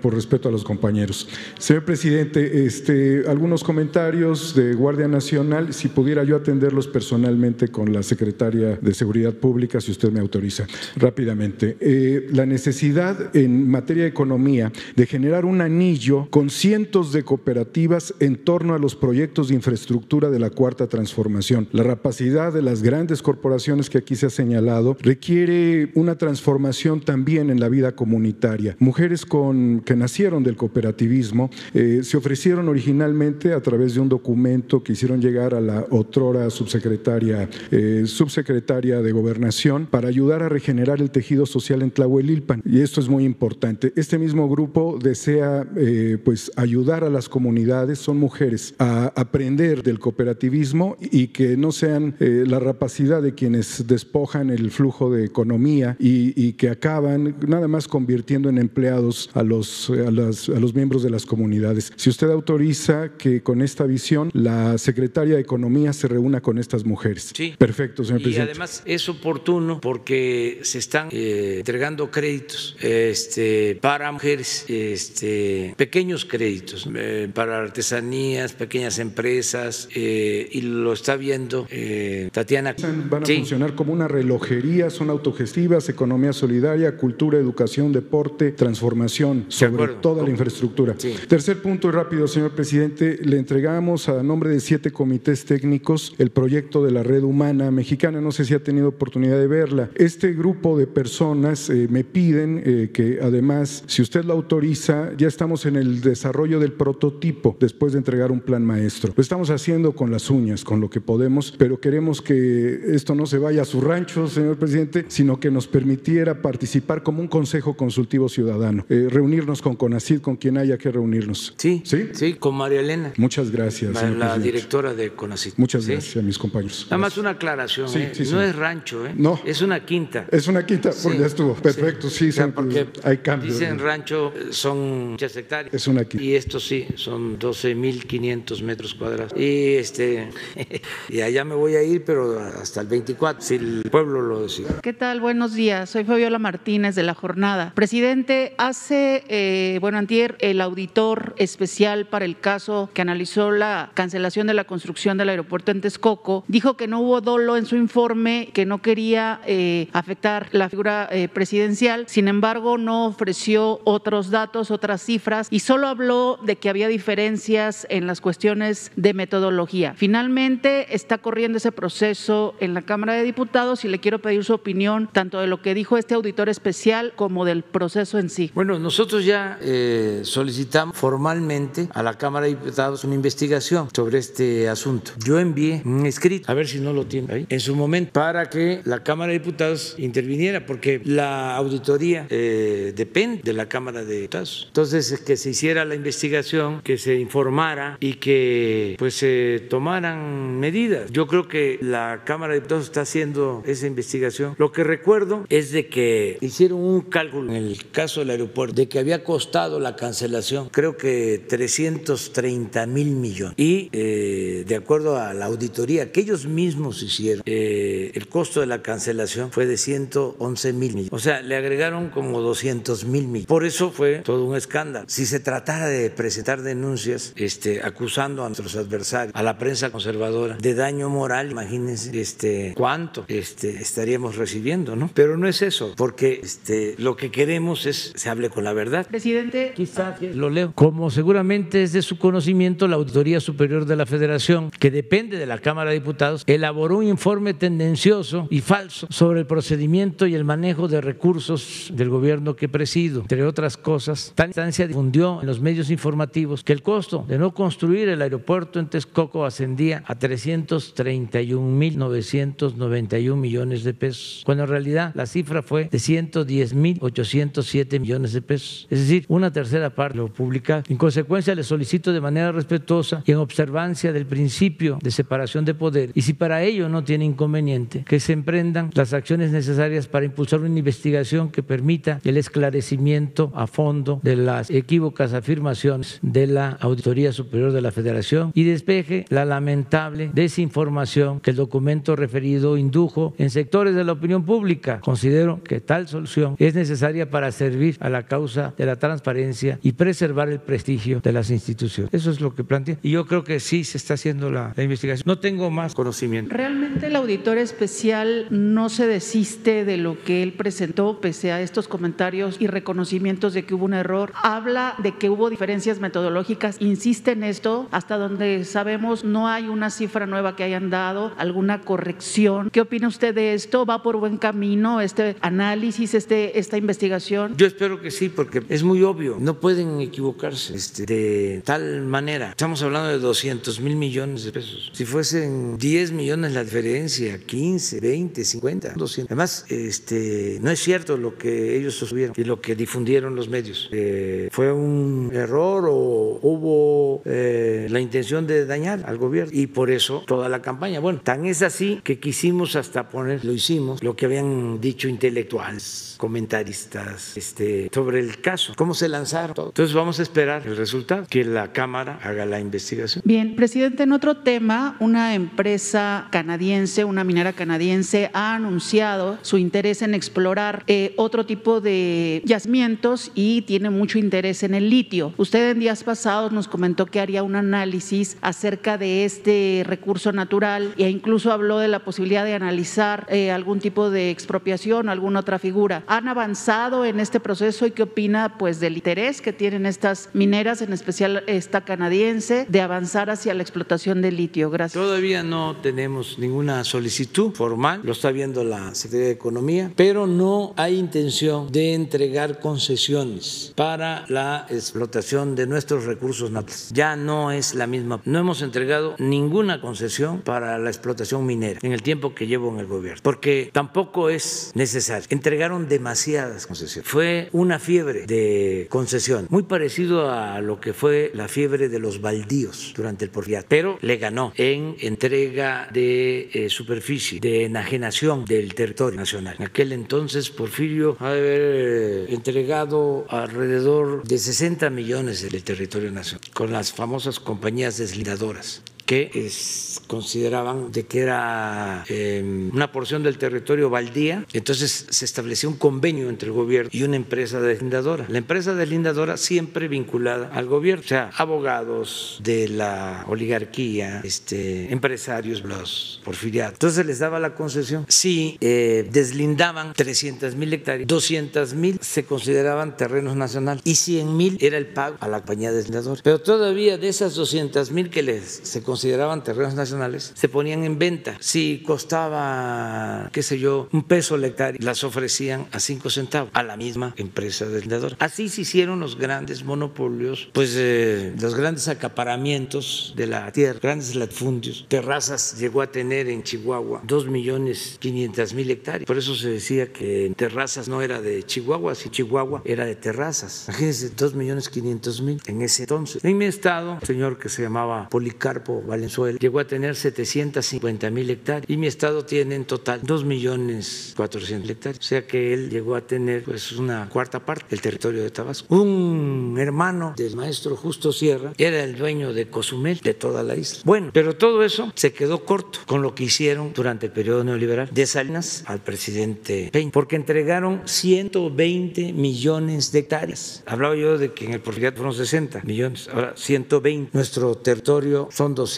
por respeto a los compañeros. Señor presidente, este, algunos comentarios de Guardia Nacional, si pudiera yo atenderlos personalmente con la secretaria de Seguridad Pública, si usted me autoriza rápidamente. Eh, la necesidad en materia de economía de generar un anillo con cientos de cooperativas en torno a los proyectos de infraestructura de la cuarta transformación. La rapacidad de las grandes corporaciones que aquí se ha señalado requiere una transformación también en la vida comunitaria. Mujeres con, que nacieron del cooperativismo eh, se ofrecieron originalmente a través de un documento que hicieron llegar a la otrora subsecretaria, eh, subsecretaria de Gobernación para ayudar a regenerar el tejido social en Tlahuelilpan. Y esto es muy importante. Este mismo grupo desea eh, pues ayudar a las comunidades, son mujeres, a aprender del cooperativismo y que no sean la rapacidad de quienes despojan el flujo de economía y, que acaban nada más convirtiendo en empleados a los, a, a los miembros de las comunidades. Si usted autoriza que con esta visión la secretaria de Economía se reúna con estas mujeres. Sí. Perfecto, señor presidente. Y además es oportuno porque se están eh, entregando créditos este, para mujeres este, pequeños créditos eh, para artesanías, pequeñas empresas, eh, y lo está viendo Tatiana. Van a funcionar como una relojería, son autogestivas, economía solidaria, cultura, educación, deporte, transformación sobre toda la infraestructura. Tercer punto y rápido, señor presidente, le entregamos a nombre de siete comités técnicos el proyecto de la red humana mexicana. No sé si ha tenido oportunidad de verla. Este grupo de personas me piden que además, si usted lo autoriza, ya estamos en el desarrollo del prototipo después de entregar un plan maestro. Lo estamos haciendo con las uñas, con lo que podemos, pero queremos que esto no se vaya a su rancho, señor presidente, sino que nos permitiera participar como un consejo consultivo ciudadano, eh, reunirnos con CONACID, con quien haya que reunirnos. Sí, sí, sí, con María Elena. Muchas gracias. La, directora de CONACID. Muchas gracias a mis compañeros. Nada más una aclaración, ¿eh? no es rancho, ¿eh? no. es una quinta. Es una quinta, porque ya estuvo. Perfecto, sí, o porque hay cambios. Dicen rancho, son muchas hectáreas. Es una quinta. Y esto sí, son 12.500 metros cuadrados. Y este y allá me voy a ir, pero hasta el 24, si el pueblo lo decide. ¿Qué tal? Buenos días. Soy Fabiola Martínez de La Jornada. Presidente, hace, eh, bueno, antier, el auditor especial para el caso que analizó la cancelación de la construcción del aeropuerto en Texcoco, dijo que no hubo dolo en su informe, que no quería eh, afectar la figura eh, presidencial. Sin embargo, no ofreció otros datos, otras cifras y solo habló de que había diferencias en las cuestiones de metodología. Finalmente está corriendo ese proceso en la Cámara de Diputados y le quiero pedir su opinión tanto de lo que dijo este auditor especial como del proceso en sí. Bueno, nosotros ya eh, solicitamos formalmente a la Cámara de Diputados una investigación sobre este asunto. Yo envié un escrito, a ver si no lo tiene ahí, en su momento, para que la Cámara de Diputados interviniera, porque la auditoría eh, depende de la Cámara de Diputados. Entonces, que se hiciera la investigación, que se informara y que pues se tomaran medidas. Yo creo que la Cámara de Diputados está haciendo esa investigación. Lo que recuerdo es de que hicieron un cálculo en el caso del aeropuerto de que había costado la cancelación, creo que 330 mil millones. Y eh, de acuerdo a la auditoría que ellos mismos hicieron, eh, el costo de la cancelación fue de 111 mil millones. O sea, le agregaron como 200 mil millones. Por eso fue todo un escándalo. Si se tratara de presentar denuncias este, acusando a nuestros adversarios, a la prensa conservadora, de daño moral, imagínense este, cuánto este, estaríamos recibiendo, ¿no? Pero no es eso, porque este, lo que queremos es se hable con la verdad. Presidente. Quizás lo leo. Como seguramente es de su conocimiento, la Auditoría Superior de la Federación, que depende de la Cámara de Diputados, elaboró un informe tendencioso y falso sobre el procedimiento y el manejo de recursos del gobierno que presido. Entre otras cosas, tal instancia difundió en los medios informativos que el costo de no construir el aeropuerto en Texcoco ascendía a 331.991 millones de pesos, cuando en realidad la cifra fue de 110.807 millones de pesos, es decir, una tercera parte lo publica. En consecuencia, le solicito de manera respetuosa y en observancia del principio de separación de poder, y si para ello no tiene inconveniente, que se emprendan las acciones necesarias para impulsar una investigación que permita el esclarecimiento a fondo de las equívocas afirmaciones de la Auditoría Superior de la Federación y despeje la lamentable desinformación que el documento referido indujo en sectores de la opinión pública. Considero que tal solución es necesaria para servir a la causa de la transparencia y preservar el prestigio de las instituciones. Eso es lo que plantea. Y yo creo que sí se está haciendo la, investigación. No tengo más conocimiento. ¿Realmente el auditor especial no se desiste de lo que él presentó pese a estos comentarios y reconocimientos de que hubo un error? Habla de que hubo diferencias metodológicas, insiste en esto, hasta donde sabemos no hay una cifra nueva que hayan dado, alguna corrección. ¿Qué opina usted de esto? ¿Va por buen camino este análisis, este, esta investigación? Yo espero que sí, porque es muy obvio, no pueden equivocarse este, de tal manera. Estamos hablando de 200 mil millones de pesos. Si fuesen 10 millones la diferencia, 15, 20, 50, 200. Además, este, no es cierto lo que ellos sostuvieron y lo que difundieron los medios. Eh, fue un error o hubo eh, la intención de dañar al gobierno y por eso toda la campaña. Bueno, tan es así que quisimos hasta poner, lo hicimos, lo que habían dicho intelectuales, comentaristas, este, sobre el caso, cómo se lanzaron. Entonces vamos a esperar el resultado, que la Cámara haga la investigación. Bien, presidente, en otro tema, una empresa canadiense, una minera canadiense, ha anunciado su interés en explorar eh, otro tipo de yacimientos y tiene mucho interés en el litio. Usted en días pasados nos comentó que haría un análisis acerca de este recurso natural e incluso habló de la posibilidad de analizar eh, algún tipo de expropiación o alguna otra figura. ¿Han avanzado en este proceso y qué opina pues del interés que tienen estas mineras, en especial esta canadiense, de avanzar hacia la explotación del litio? Gracias. Todavía no tenemos ninguna solicitud formal, lo está viendo la Secretaría de Economía, pero no hay intención de entregar concesiones para la explotación de nuestros recursos naturales. Ya no es la misma. No hemos entregado ninguna concesión para la explotación minera en el tiempo que llevo en el gobierno, porque tampoco es necesario. Entregaron demasiadas concesiones. Fue una fiebre de concesión, muy parecido a lo que fue la fiebre de los baldíos durante el porfiriato, pero le ganó en entrega de eh, superficie, de enajenación del territorio nacional. En aquel entonces Porfirio ha de eh, entregado alrededor de 60 millones del territorio nacional, con las famosas compañías deslindadoras que consideraban de que era em, una porción del territorio baldía. Entonces se estableció un convenio entre el gobierno y una empresa deslindadora. La empresa deslindadora siempre vinculada al gobierno, o sea, abogados de la oligarquía, este, empresarios, los porfiriatos. Entonces les daba la concesión. Si eh, deslindaban 300 mil hectáreas, 200 mil se consideraban terrenos nacionales y 100 mil era el pago a la compañía deslindadora. Pero todavía de esas 200 mil que les se consideraban terrenos nacionales, se ponían en venta. Si costaba, qué sé yo, un peso la hectárea, las ofrecían a cinco centavos a la misma empresa deslindadora. Así se hicieron los grandes monopolios, pues eh, los grandes acaparamientos de la tierra, grandes latifundios. Terrazas llegó a tener en Chihuahua 2 millones 500 mil hectáreas. Por eso se decía que Terrazas no era de Chihuahua, si Chihuahua era de Terrazas. Imagínense, 2 millones 500 mil en ese entonces. En mi estado, un señor que se llamaba Policarpo Valenzuela llegó a tener 750 mil hectáreas y mi estado tiene en total 2 millones 400 mil hectáreas. O sea que él llegó a tener pues una cuarta parte del territorio de Tabasco. Un hermano del maestro Justo Sierra era el dueño de Cozumel, de toda la isla. Bueno, pero todo eso se quedó corto con lo que hicieron durante el periodo neoliberal de Salinas al presidente Peña, porque entregaron 120 millones de hectáreas. Hablaba yo de que en el porfiriato fueron 60 millones, ahora 120. Nuestro territorio son 200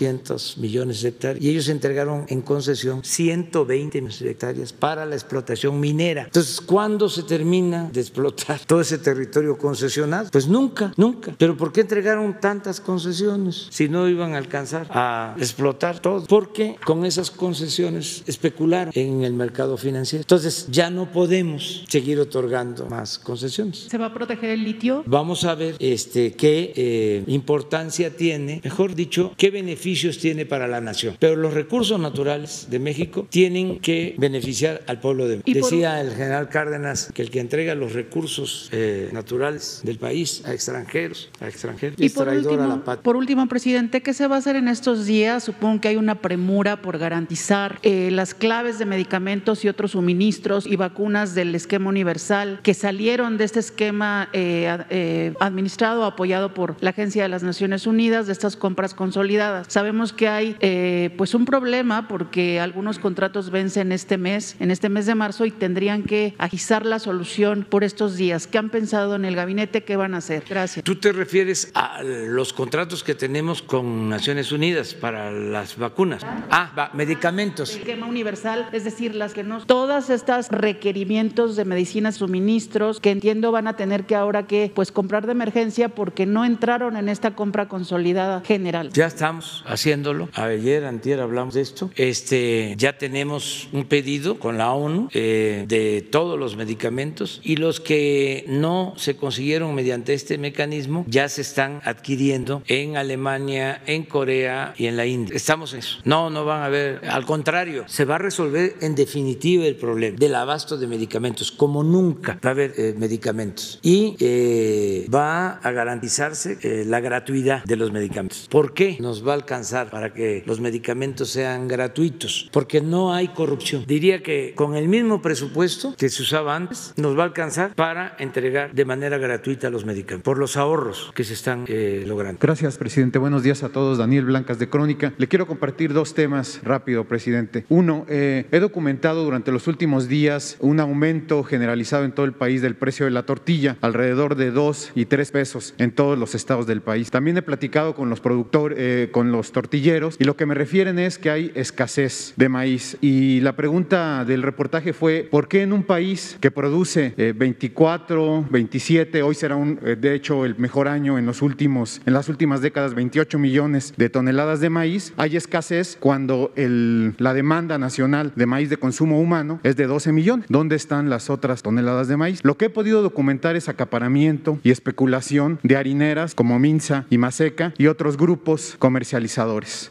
millones de hectáreas y ellos entregaron en concesión 120 millones de hectáreas para la explotación minera. Entonces, ¿cuándo se termina de explotar todo ese territorio concesionado? Pues nunca, nunca. ¿Pero por qué entregaron tantas concesiones si no iban a alcanzar a explotar todo? Porque con esas concesiones especularon en el mercado financiero. Entonces, ya no podemos seguir otorgando más concesiones. ¿Se va a proteger el litio? Vamos a ver este, qué eh, importancia tiene, mejor dicho, qué beneficios tiene para la nación. Pero los recursos naturales de México tienen que beneficiar al pueblo de México. Decía el general Cárdenas que el que entrega los recursos eh, naturales del país a extranjeros, a extranjeros, Y es por traidor último, a la patria. por último, presidente, ¿qué se va a hacer en estos días? Supongo que hay una premura por garantizar eh, las claves de medicamentos y otros suministros y vacunas del esquema universal que salieron de este esquema eh, eh, administrado, apoyado por la Agencia de las Naciones Unidas, de estas compras consolidadas. Sabemos que hay eh, pues un problema porque algunos contratos vencen este mes, en este mes de marzo, y tendrían que agilizar la solución por estos días. ¿Qué han pensado en el gabinete? ¿Qué van a hacer? Gracias. ¿Tú te refieres a los contratos que tenemos con Naciones Unidas para las vacunas? Ah, va, medicamentos. esquema universal, es decir, las que no todas estas requerimientos de medicinas, suministros que entiendo van a tener que ahora que pues comprar de emergencia porque no entraron en esta compra consolidada general. Ya estamos haciéndolo. Ayer, antier hablamos de esto. Este, ya tenemos un pedido con la ONU eh, de todos los medicamentos y los que no se consiguieron mediante este mecanismo ya se están adquiriendo en Alemania, en Corea y en la India. Estamos en eso. No, no van a haber. Al contrario, se va a resolver en definitiva el problema del abasto de medicamentos, como nunca va a haber eh, medicamentos. Y eh, va a garantizarse eh, la gratuidad de los medicamentos. ¿Por qué nos va a alcanzar? para que los medicamentos sean gratuitos, porque no hay corrupción. Diría que con el mismo presupuesto que se usaba antes, nos va a alcanzar para entregar de manera gratuita los medicamentos, por los ahorros que se están eh, logrando. Gracias, presidente. Buenos días a todos. Daniel Blancas de Crónica. Le quiero compartir dos temas rápido, presidente. Uno, eh, he documentado durante los últimos días un aumento generalizado en todo el país del precio de la tortilla, alrededor de dos y tres pesos en todos los estados del país. También he platicado con los productores, eh, con los tortilleros, y lo que me refieren es que hay escasez de maíz. Y la pregunta del reportaje fue, ¿por qué en un país que produce 24, 27, hoy será un, de hecho el mejor año en los últimos, en las últimas décadas, 28 millones de toneladas de maíz, hay escasez cuando el, la demanda nacional de maíz de consumo humano es de 12 millones. ¿Dónde están las otras toneladas de maíz? Lo que he podido documentar es acaparamiento y especulación de harineras como Minza y Maseca y otros grupos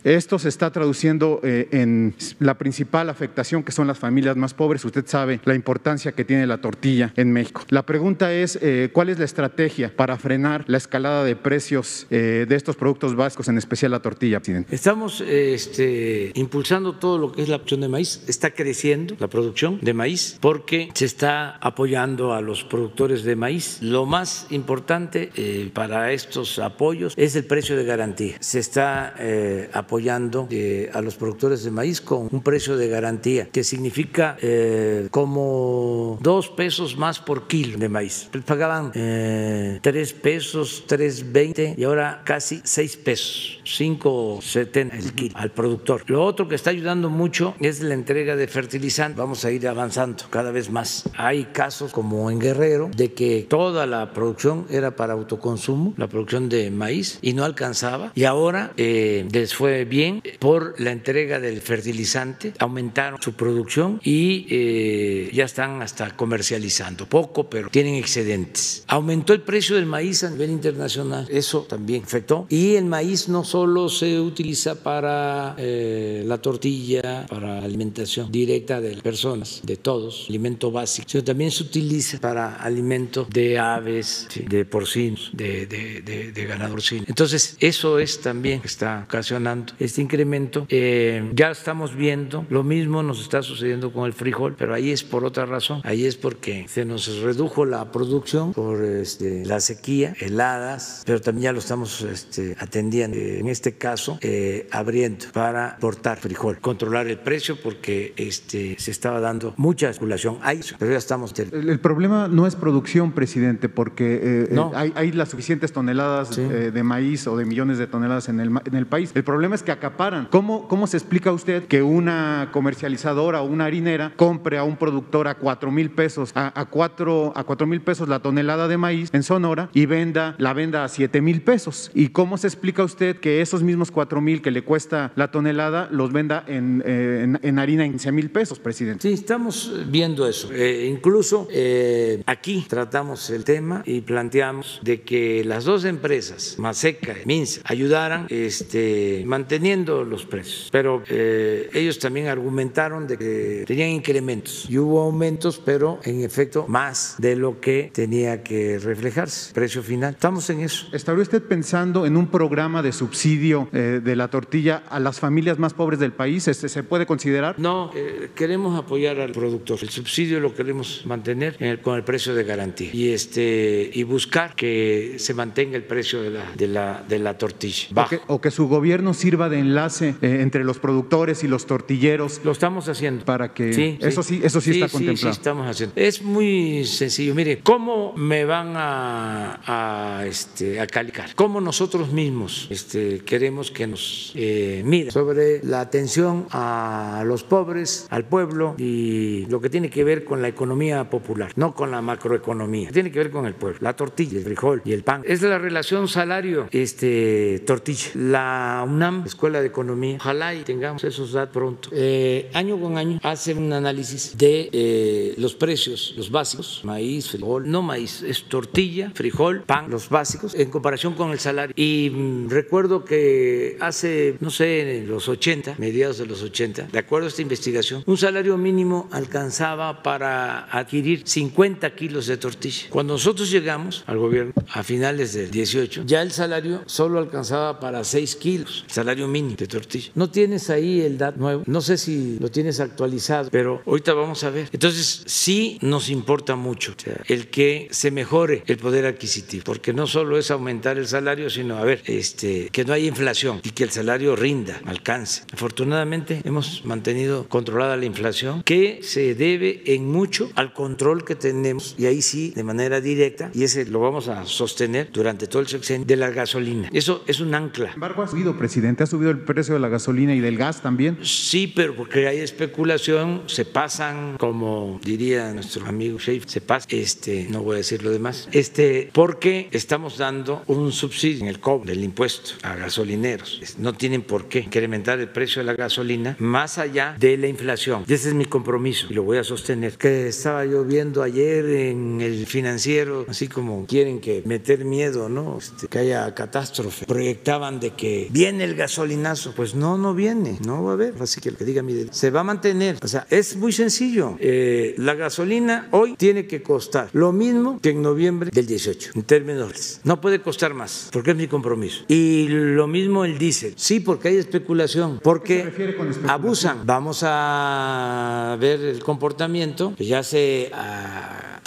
Esto se está traduciendo eh, en la principal afectación que son las familias más pobres. Usted sabe la importancia que tiene la tortilla en México. La pregunta es, eh, ¿cuál es la estrategia para frenar la escalada de precios eh, de estos productos básicos, en especial la tortilla, presidente? Estamos este, impulsando todo lo que es la producción de maíz. Está creciendo la producción de maíz porque se está apoyando a los productores de maíz. Lo más importante eh, para estos apoyos es el precio de garantía. Se está eh, apoyando eh, a los productores de maíz con un precio de garantía que significa como dos pesos más por kilo de maíz. Pagaban tres pesos, tres veinte y ahora casi seis pesos, cinco setenta el kilo al productor. Lo otro que está ayudando mucho es la entrega de fertilizantes. Vamos a ir avanzando cada vez más. Hay casos como en Guerrero de que toda la producción era para autoconsumo, la producción de maíz, y no alcanzaba. Y ahora eh, les fue bien por la entrega del fertilizante, aumentaron su producción y eh, ya están hasta comercializando. Poco, pero tienen excedentes. Aumentó el precio del maíz a nivel internacional, eso también afectó. Y el maíz no solo se utiliza para eh, la tortilla, para alimentación directa de personas, de todos, alimento básico, sino también se utiliza para alimento de aves, de porcinos, de, de. Entonces, eso es también está ocasionando este incremento. Eh, ya estamos viendo, lo mismo nos está sucediendo con el frijol, pero ahí es por otra razón. Ahí es porque se nos redujo la producción por este, la sequía, heladas, pero también ya lo estamos este, atendiendo. En este caso, eh, abriendo para portar frijol, controlar el precio porque este, se estaba dando mucha especulación. Ahí, pero ya estamos. El, problema no es producción, presidente, porque eh, eh, hay, las suficientes toneladas de maíz o de millones de toneladas en el, en el país. El problema es que acaparan. ¿Cómo, ¿Cómo se explica usted que una comercializadora o una harinera compre a un productor a cuatro mil pesos, a, a, cuatro, a cuatro mil pesos la tonelada de maíz en Sonora y venda la venda a siete mil pesos? ¿Y cómo se explica usted que esos mismos cuatro mil que le cuesta la tonelada los venda en, eh, en, harina en 15 mil pesos, presidente. Sí, estamos viendo eso. Eh, incluso eh, aquí tratamos el tema y planteamos de que las dos empresas, Maseca y Minsa, ayudaran este, manteniendo los precios. Pero ellos también argumentaron de que tenían incrementos y hubo aumentos, pero en efecto más de lo que tenía que reflejarse. Precio final. Estamos en eso. ¿Estaría usted pensando en un programa de subsidio de la tortilla a las familias más pobres del país? ¿Este ¿Se puede considerar? No, eh, queremos apoyar al productor. El subsidio lo queremos mantener con el precio de garantía y, este, y buscar que se mantenga el precio de la, de la, de la tortilla. O que, su gobierno sirva de enlace eh, entre los productores y los tortilleros. Lo estamos haciendo. Para que sí, eso sí, eso sí, está contemplado. Sí, estamos haciendo. Es muy sencillo. Mire, ¿cómo me van a, a, este, a calificar? ¿Cómo nosotros mismos este, queremos que nos eh, miren sobre la atención a los pobres, al pueblo y lo que tiene que ver con la economía popular, no con la macroeconomía, tiene que ver con el pueblo, la tortilla, el frijol y el pan. Es la relación salario este tortilla. La UNAM, Escuela de Economía, ojalá y tengamos esos datos pronto. Eh, año con año hace un análisis de eh, los precios, los básicos, maíz, frijol, no maíz, es tortilla, frijol, pan, los básicos en comparación con el salario. Y mm, recuerdo que hace, no sé, en los 80, mediados de los 80, de acuerdo a esta investigación, un salario mínimo alcanzaba para adquirir 50 kilos de tortilla. Cuando nosotros llegamos al gobierno a finales del 18, ya el salario solo alcanzaba para 6 kilos kilos, salario mínimo de tortilla. No tienes ahí el dato nuevo, no sé si lo tienes actualizado, pero ahorita vamos a ver. Entonces, sí nos importa mucho el que se mejore el poder adquisitivo, porque no solo es aumentar el salario, sino, a ver, este, que no haya inflación y que el salario rinda, alcance. Afortunadamente, hemos mantenido controlada la inflación, que se debe en mucho al control que tenemos, y ahí sí, de manera directa, y ese lo vamos a sostener durante todo el sexenio, de la gasolina. Eso es un ancla. Sin embargo, subido, presidente, ha subido el precio de la gasolina y del gas también. Sí, pero porque hay especulación, se pasan, como diría nuestro amigo Sheif, se pasa, este, no voy a decir lo demás, este, porque estamos dando un subsidio en el cobre del impuesto a gasolineros. No tienen por qué incrementar el precio de la gasolina más allá de la inflación. Y ese es mi compromiso y lo voy a sostener. Que estaba yo viendo ayer en el financiero, así como quieren que meter miedo, ¿no? Este, que haya catástrofe. Proyectaban de que viene el gasolinazo. Pues no, no viene, no va a haber. Así que lo que diga mi se va a mantener. O sea, es muy sencillo. Eh, la gasolina hoy tiene que costar lo mismo que en noviembre del 18, en términos. No puede costar más, porque es mi compromiso. Y lo mismo el diésel. Sí, porque hay especulación, porque abusan. Vamos a ver el comportamiento. Ya se.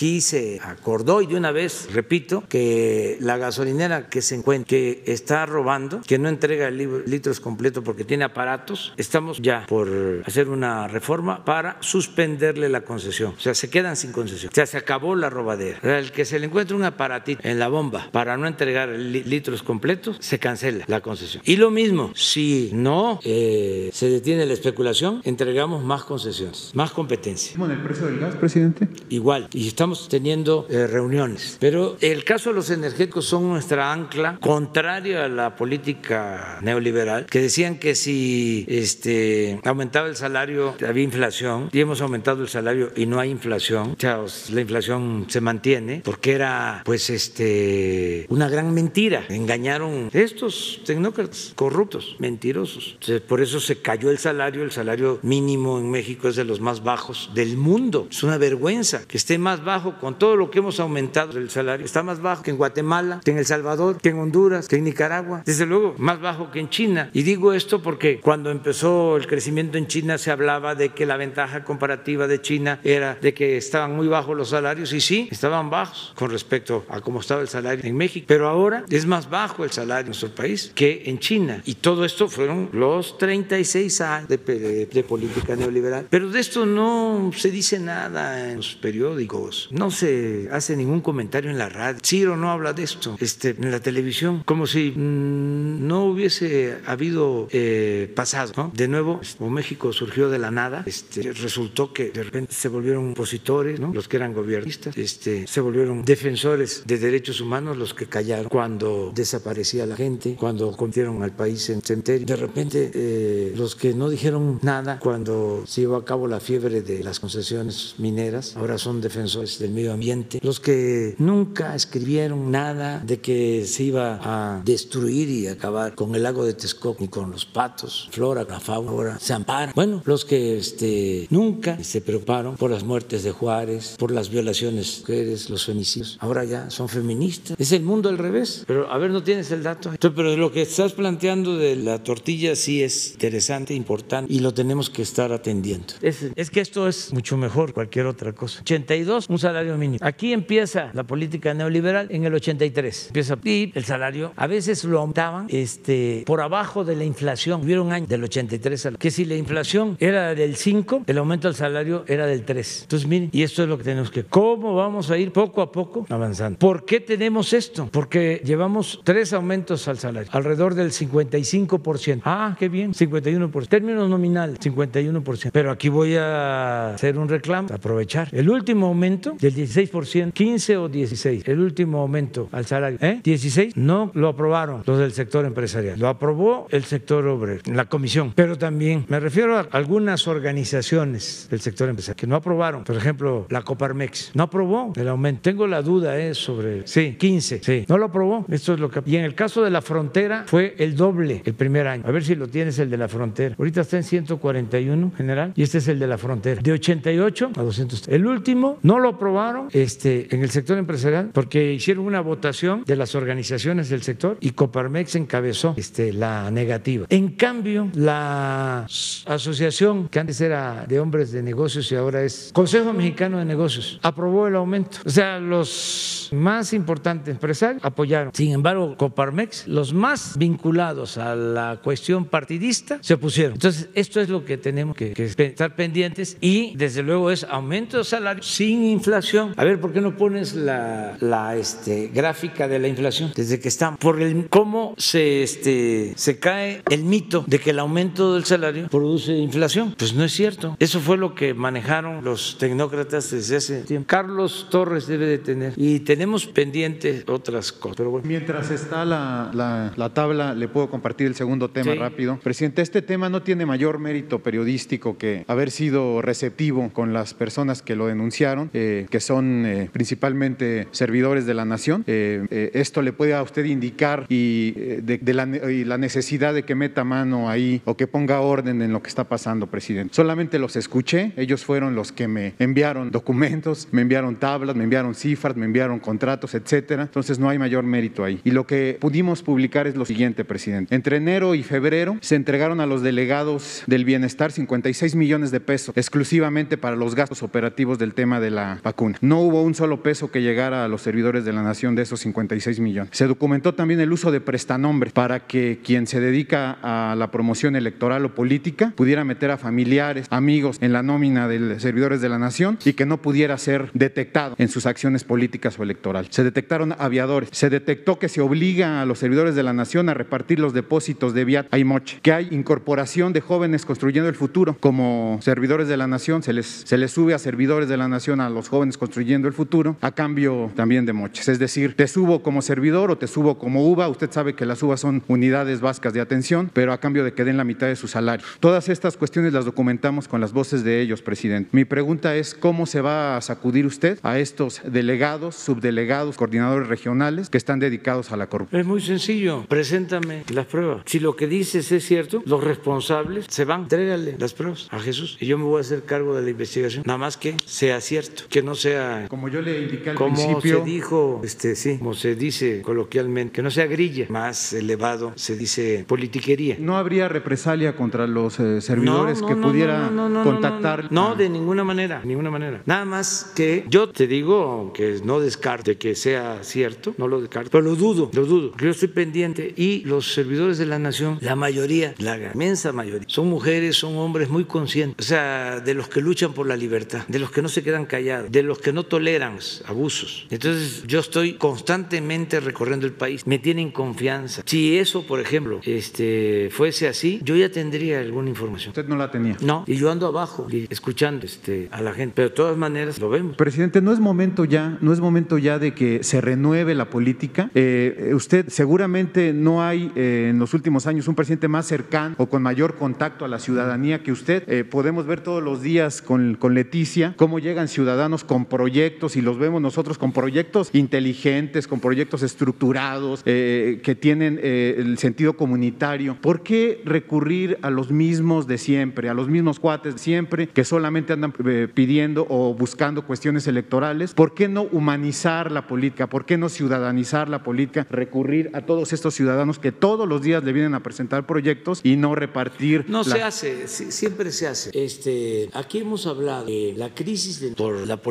Aquí se acordó y de una vez, repito, que la gasolinera que se encuentra, que está robando, que no entrega litros completos porque tiene aparatos, estamos ya por hacer una reforma para suspenderle la concesión. O sea, se quedan sin concesión. O sea, se acabó la robadera. el que se le encuentre un aparatito en la bomba para no entregar litros completos, se cancela la concesión. Y lo mismo, si no eh, se detiene la especulación, entregamos más concesiones, más competencia. ¿Cómo en el precio del gas, presidente? Igual. Y estamos teniendo eh, reuniones. Pero el caso de los energéticos son nuestra ancla, contrario a la política neoliberal, que decían que si este, aumentaba el salario había inflación y hemos aumentado el salario y no hay inflación. O sea, la inflación se mantiene porque era pues este una gran mentira. Engañaron estos tecnócratas corruptos, mentirosos. por eso se cayó el salario. El salario mínimo en México es de los más bajos del mundo. Es una vergüenza que esté más bajo con todo lo que hemos aumentado el salario. Está más bajo que en Guatemala, que en El Salvador, que en Honduras, que en Nicaragua. Desde luego, más bajo que en China. Y digo esto porque cuando empezó el crecimiento en China se hablaba de que la ventaja comparativa de China era de que estaban muy bajos los salarios y sí, estaban bajos con respecto a cómo estaba el salario en México, pero ahora es más bajo el salario en nuestro país que en China. Y todo esto fueron los 36 años de, política neoliberal. Pero de esto no se dice nada en los periódicos, no se hace ningún comentario en la radio. Ciro no habla de esto este, en la televisión, como si mm, no hubiese habido eh, pasado. De nuevo, como México surgió de la nada, este, resultó que de repente se volvieron opositores, ¿no? los que eran gobiernistas, este, se volvieron defensores de derechos humanos, los que callaron cuando desaparecía la gente, cuando convirtieron al país en cementerio. De repente, eh, los que no dijeron nada cuando se llevó a cabo la fiebre de las concesiones mineras, ahora son defensores del medio ambiente. Los que nunca escribieron nada de que se iba a destruir y acabar con el lago de Texcoco ni con los patos, flora, la fauna, ahora se amparan. Bueno, los que este, nunca se preocuparon por las muertes de Juárez, por las violaciones de mujeres, los femicidios, ahora ya son feministas. Es el mundo al revés. Pero a ver, no tienes el dato. pero lo que estás planteando de la tortilla sí es interesante, importante y lo tenemos que estar atendiendo. Es, es que esto es mucho mejor cualquier otra cosa. 82, un salario mínimo. Aquí empieza la política neoliberal en el 83. Empieza y el salario a veces lo aumentaban este, por abajo de la inflación. Hubieron años del 83 a que si la inflación era del 5, el aumento del salario era del 3. Entonces, miren, y esto es lo que tenemos que. ¿Cómo vamos a ir poco a poco avanzando? ¿Por qué tenemos esto? Porque llevamos tres aumentos al salario, alrededor del 55%. Ah, qué bien, 51%. Términos nominal, 51%. Pero aquí voy a hacer un reclamo, aprovechar. El último aumento del 16%, 15 o 16, el último aumento al salario, ¿eh? 16, no lo aprobaron los del sector empresarial, lo aprobó el sector obrero, la comisión. Pero también me refiero a algunas organizaciones del sector empresarial que no aprobaron, por ejemplo, la Coparmex, no aprobó el aumento. Tengo la duda ¿eh? sobre, sí, 15, sí, no lo aprobó. Esto es lo que. Y en el caso de la frontera fue el doble el primer año. A ver si lo tienes el de la frontera. Ahorita está en 141 general y este es el de la frontera. De 88 a 200. El último no lo aprobaron este, en el sector empresarial porque hicieron una votación de las organizaciones del sector y Coparmex encabezó este, la negativa. En cambio, la asociación que antes era de hombres de negocios y ahora es Consejo Mexicano de Negocios aprobó el aumento. O sea, los más importantes empresarios apoyaron. Sin embargo, Coparmex, los más vinculados a la cuestión partidista, se opusieron. Entonces, esto es lo que tenemos que, que estar pendientes y desde luego es aumento de salario sin inflación. A ver, ¿por qué no pones la, la este, gráfica de la inflación desde que estamos? Por el cómo se, este, se cae el mito de que el aumento del salario produce inflación. Pues no es cierto. Eso fue lo que manejaron los tecnócratas desde hace tiempo. Carlos Torres debe de tener y tenemos pendientes otras cosas. Pero bueno. Mientras está la, la, la tabla, le puedo compartir el segundo tema Sí. rápido. Presidente, este tema no tiene mayor mérito periodístico que haber sido receptivo con las personas que lo denunciaron, eh, que son eh, principalmente servidores de la nación. Eh, eh, esto le puede a usted indicar y, eh, de, de la, y la necesidad de que meta mano ahí o que ponga orden en lo que está pasando, presidente. Solamente los escuché, ellos fueron los que me enviaron documentos, me enviaron tablas, me enviaron cifras, me enviaron contratos, etcétera. Entonces no hay mayor mérito ahí. Y lo que pudimos publicar es lo siguiente, presidente. Entre enero y febrero se entregaron a los delegados del bienestar 56 millones de pesos exclusivamente para los gastos operativos del tema de la No hubo un solo peso que llegara a los servidores de la nación de esos 56 millones. Se documentó también el uso de prestanombres para que quien se dedica a la promoción electoral o política pudiera meter a familiares, amigos en la nómina de servidores de la nación y que no pudiera ser detectado en sus acciones políticas o electorales. Se detectaron aviadores. Se detectó que se obliga a los servidores de la nación a repartir los depósitos de Viat Aymoche, que hay incorporación de jóvenes construyendo el futuro como servidores de la nación, se les, se les sube a servidores de la nación a los jóvenes construyendo el futuro a cambio también de moches. Es decir, te subo como servidor o te subo como uva. Usted sabe que las uvas son unidades vascas de atención, pero a cambio de que den la mitad de su salario. Todas estas cuestiones las documentamos con las voces de ellos, presidente. Mi pregunta es cómo se va a sacudir usted a estos delegados, subdelegados, coordinadores regionales que están dedicados a la corrupción. Es muy sencillo, preséntame las pruebas. Si lo que dices es cierto, los responsables se van, entrégale las pruebas a Jesús y yo me voy a hacer cargo de la investigación. Nada más que sea cierto, no sea Como yo le indiqué al como principio, se dijo, este sí, como se dice coloquialmente, que no sea grilla, más elevado se dice politiquería. no habría represalia contra los eh, servidores No, que no, pudiera contactar. No, de ninguna manera, de ninguna manera. Nada más que yo te digo que no descarte que sea cierto, no lo descarto, pero lo dudo, lo dudo. Yo estoy pendiente y los servidores de la nación, la mayoría, la inmensa mayoría, son mujeres, son hombres muy conscientes, o sea, de los que luchan por la libertad, de los que no se quedan callados, de los que no toleran abusos. Entonces, yo estoy constantemente recorriendo el país, me tienen confianza. Si eso, por ejemplo, este fuese así, yo ya tendría alguna información. Usted no la tenía. No, y yo ando abajo y escuchando este, a la gente, pero de todas maneras lo vemos. Presidente, no es momento ya, no es momento ya de que se renueve la política. Eh, eh, usted seguramente no hay eh, en los últimos años un presidente más cercano o con mayor contacto a la ciudadanía que usted. Eh, podemos ver todos los días con, con Leticia cómo llegan ciudadanos con proyectos y los vemos nosotros con proyectos inteligentes, con proyectos estructurados, eh, que tienen eh, el sentido comunitario. ¿Por qué recurrir a los mismos de siempre, a los mismos cuates de siempre que solamente andan eh, pidiendo o buscando cuestiones electorales? ¿Por qué no humanizar la política? ¿Por qué no ciudadanizar la política? Recurrir a todos estos ciudadanos que todos los días le vienen a presentar proyectos y no repartir. No la- se hace, siempre se hace. Este, aquí hemos hablado de la crisis de- por la política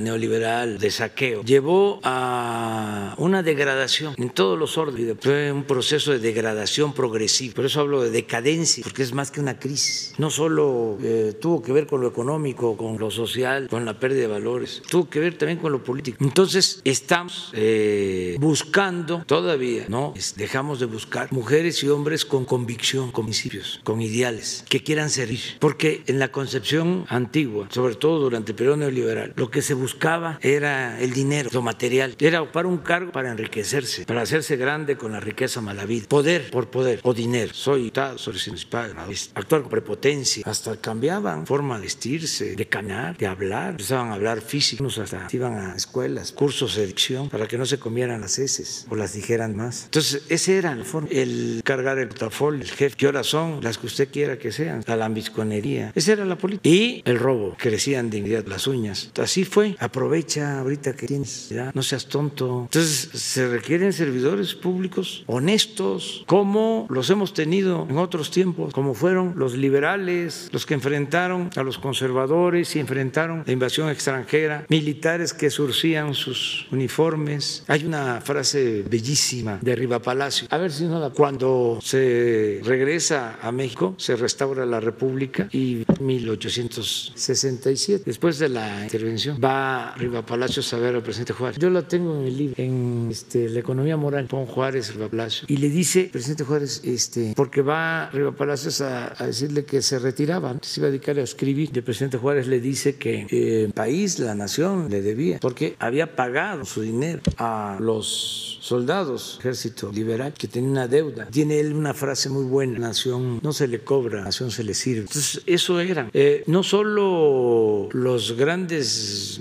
neoliberal de saqueo. Llevó a una degradación en todos los órdenes. Fue un proceso de degradación progresiva. Por eso hablo de decadencia, porque es más que una crisis. No solo eh, tuvo que ver con lo económico, con lo social, con la pérdida de valores. Tuvo que ver también con lo político. Entonces, estamos eh, buscando todavía, ¿no? Dejamos de buscar mujeres y hombres con convicción, con principios, con ideales, que quieran servir. Porque en la concepción antigua, sobre todo durante el periodo neoliberal, lo que se buscaba era el dinero, lo material. Era para un cargo para enriquecerse, para hacerse grande con la riqueza malavida. Poder por poder o dinero. Soy tal, soy actuar con prepotencia. Hasta cambiaban forma de vestirse, de caminar, de hablar. Empezaban a hablar físico. Unos hasta iban a escuelas, cursos de dicción para que no se comieran las heces o las dijeran más. Entonces, ese era la forma. El cargar el portafolio, el jefe. ¿Qué horas son? Las que usted quiera que sean. La lambisconería. Esa era la política. Y el robo. Crecían dignidad las uñas. Así fue. Aprovecha ahorita que tienes, no seas tonto. Entonces se requieren servidores públicos honestos, como los hemos tenido en otros tiempos, como fueron los liberales, los que enfrentaron a los conservadores y enfrentaron la invasión extranjera, militares que surcían sus uniformes. Hay una frase bellísima de Riva Palacio. A ver si no la cuando se regresa a México, se restaura la República y 1867, después de la intervención, va Riva Palacio a ver al presidente Juárez. Yo la tengo en el libro, en este, La economía moral, con Juárez, Riva Palacio. Y le dice, presidente Juárez, este, porque va Riva Palacios a, decirle que se retiraba, se iba a dedicar a escribir. El presidente Juárez le dice que eh, el país, la nación, le debía, porque había pagado su dinero a los soldados, ejército liberal, que tenía una deuda. Tiene él una frase muy buena, nación no se le cobra, nación se le sirve. Entonces, eso eran. Eh, no solo los grandes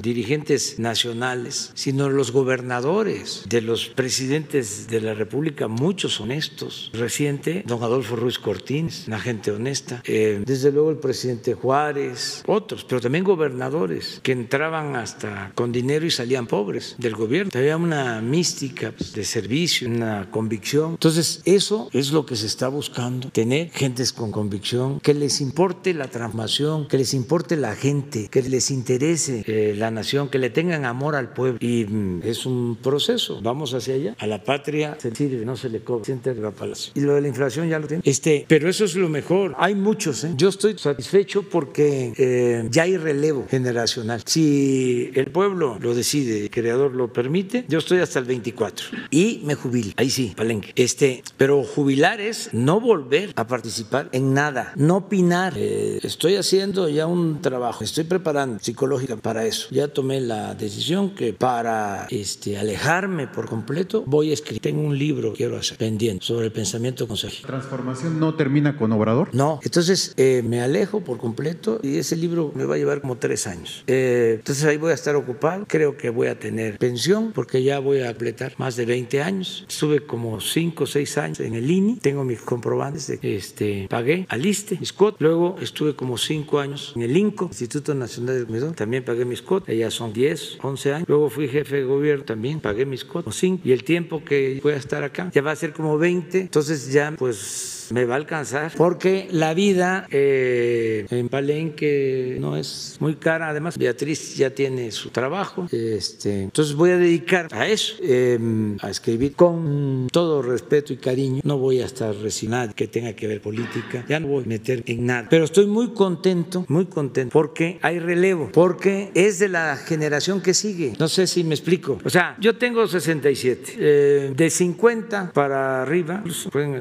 dirigentes nacionales, sino los gobernadores de los presidentes de la República, muchos honestos. Reciente, don Adolfo Ruiz Cortines, una gente honesta. Eh, desde luego el presidente Juárez, otros, pero también gobernadores que entraban hasta con dinero y salían pobres del gobierno. Había una mística de servicio, una convicción. Entonces, eso es lo que se está buscando, tener gentes con convicción, que les importe la transformación, que les importe la gente, que les interese eh, la nación, que le tengan amor al pueblo. Y mm, es un proceso, vamos hacia allá. A la patria se sirve, no se le cobra, siente el palacio. Y lo de la inflación ya lo tiene. Este, pero eso es lo mejor. Hay muchos, ¿eh? Yo estoy satisfecho porque eh, ya hay relevo generacional. Si el pueblo lo decide, el creador lo permite, yo estoy hasta el 24 y me jubilo. Ahí sí, palenque. Este, pero jubilar es no volver a participar en nada, no opinar. Eh, estoy haciendo ya un trabajo, estoy preparando psicológica para eso. Ya tomé la decisión que para este, alejarme por completo voy a escribir. Tengo un libro que quiero hacer pendiente sobre el pensamiento consejero. ¿Transformación no termina con Obrador? No, entonces eh, me alejo por completo y ese libro me va a llevar como tres años. Eh, entonces ahí voy a estar ocupado. Creo que voy a tener pensión porque ya voy a completar más de 20 años. Estuve como 5 o 6 años en el INI. Tengo mis comprobantes de que este, pagué al ISTE, mis. Luego estuve como 5 años en el INCO, Instituto Nacional de Comisión. También pagué mis COT. Allá son 10, 11 años. Luego fui jefe de gobierno. También pagué mis COT. 5. Y el tiempo que voy a estar acá ya va a ser como 20. Entonces ya pues me va a alcanzar porque la vida eh, en Palenque no es muy cara. Además, Beatriz ya tiene su trabajo. Este, entonces voy a dedicar a eso, em, a escribir con todo respeto y cariño. No voy a estar resignado que tenga que ver política. Ya no voy a meter en nada. Pero estoy muy contento, muy contento porque hay relevo, porque es de la generación que sigue. No sé si me explico. O sea, yo tengo 67. Eh, de 50 para arriba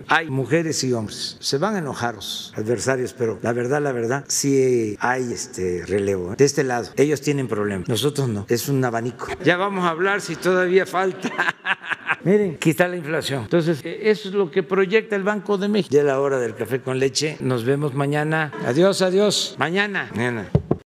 hay mujeres y hombres se van a enojar los adversarios, pero la verdad, la verdad, sí hay este relevo. ¿eh? De este lado, ellos tienen problemas, nosotros no. Es un abanico. Ya vamos a hablar si todavía falta. Miren, quita la inflación. Entonces, e, eso es lo que proyecta el Banco de México. Ya la hora del café con leche. Nos vemos mañana. Adiós, adiós. Mañana. Mañana.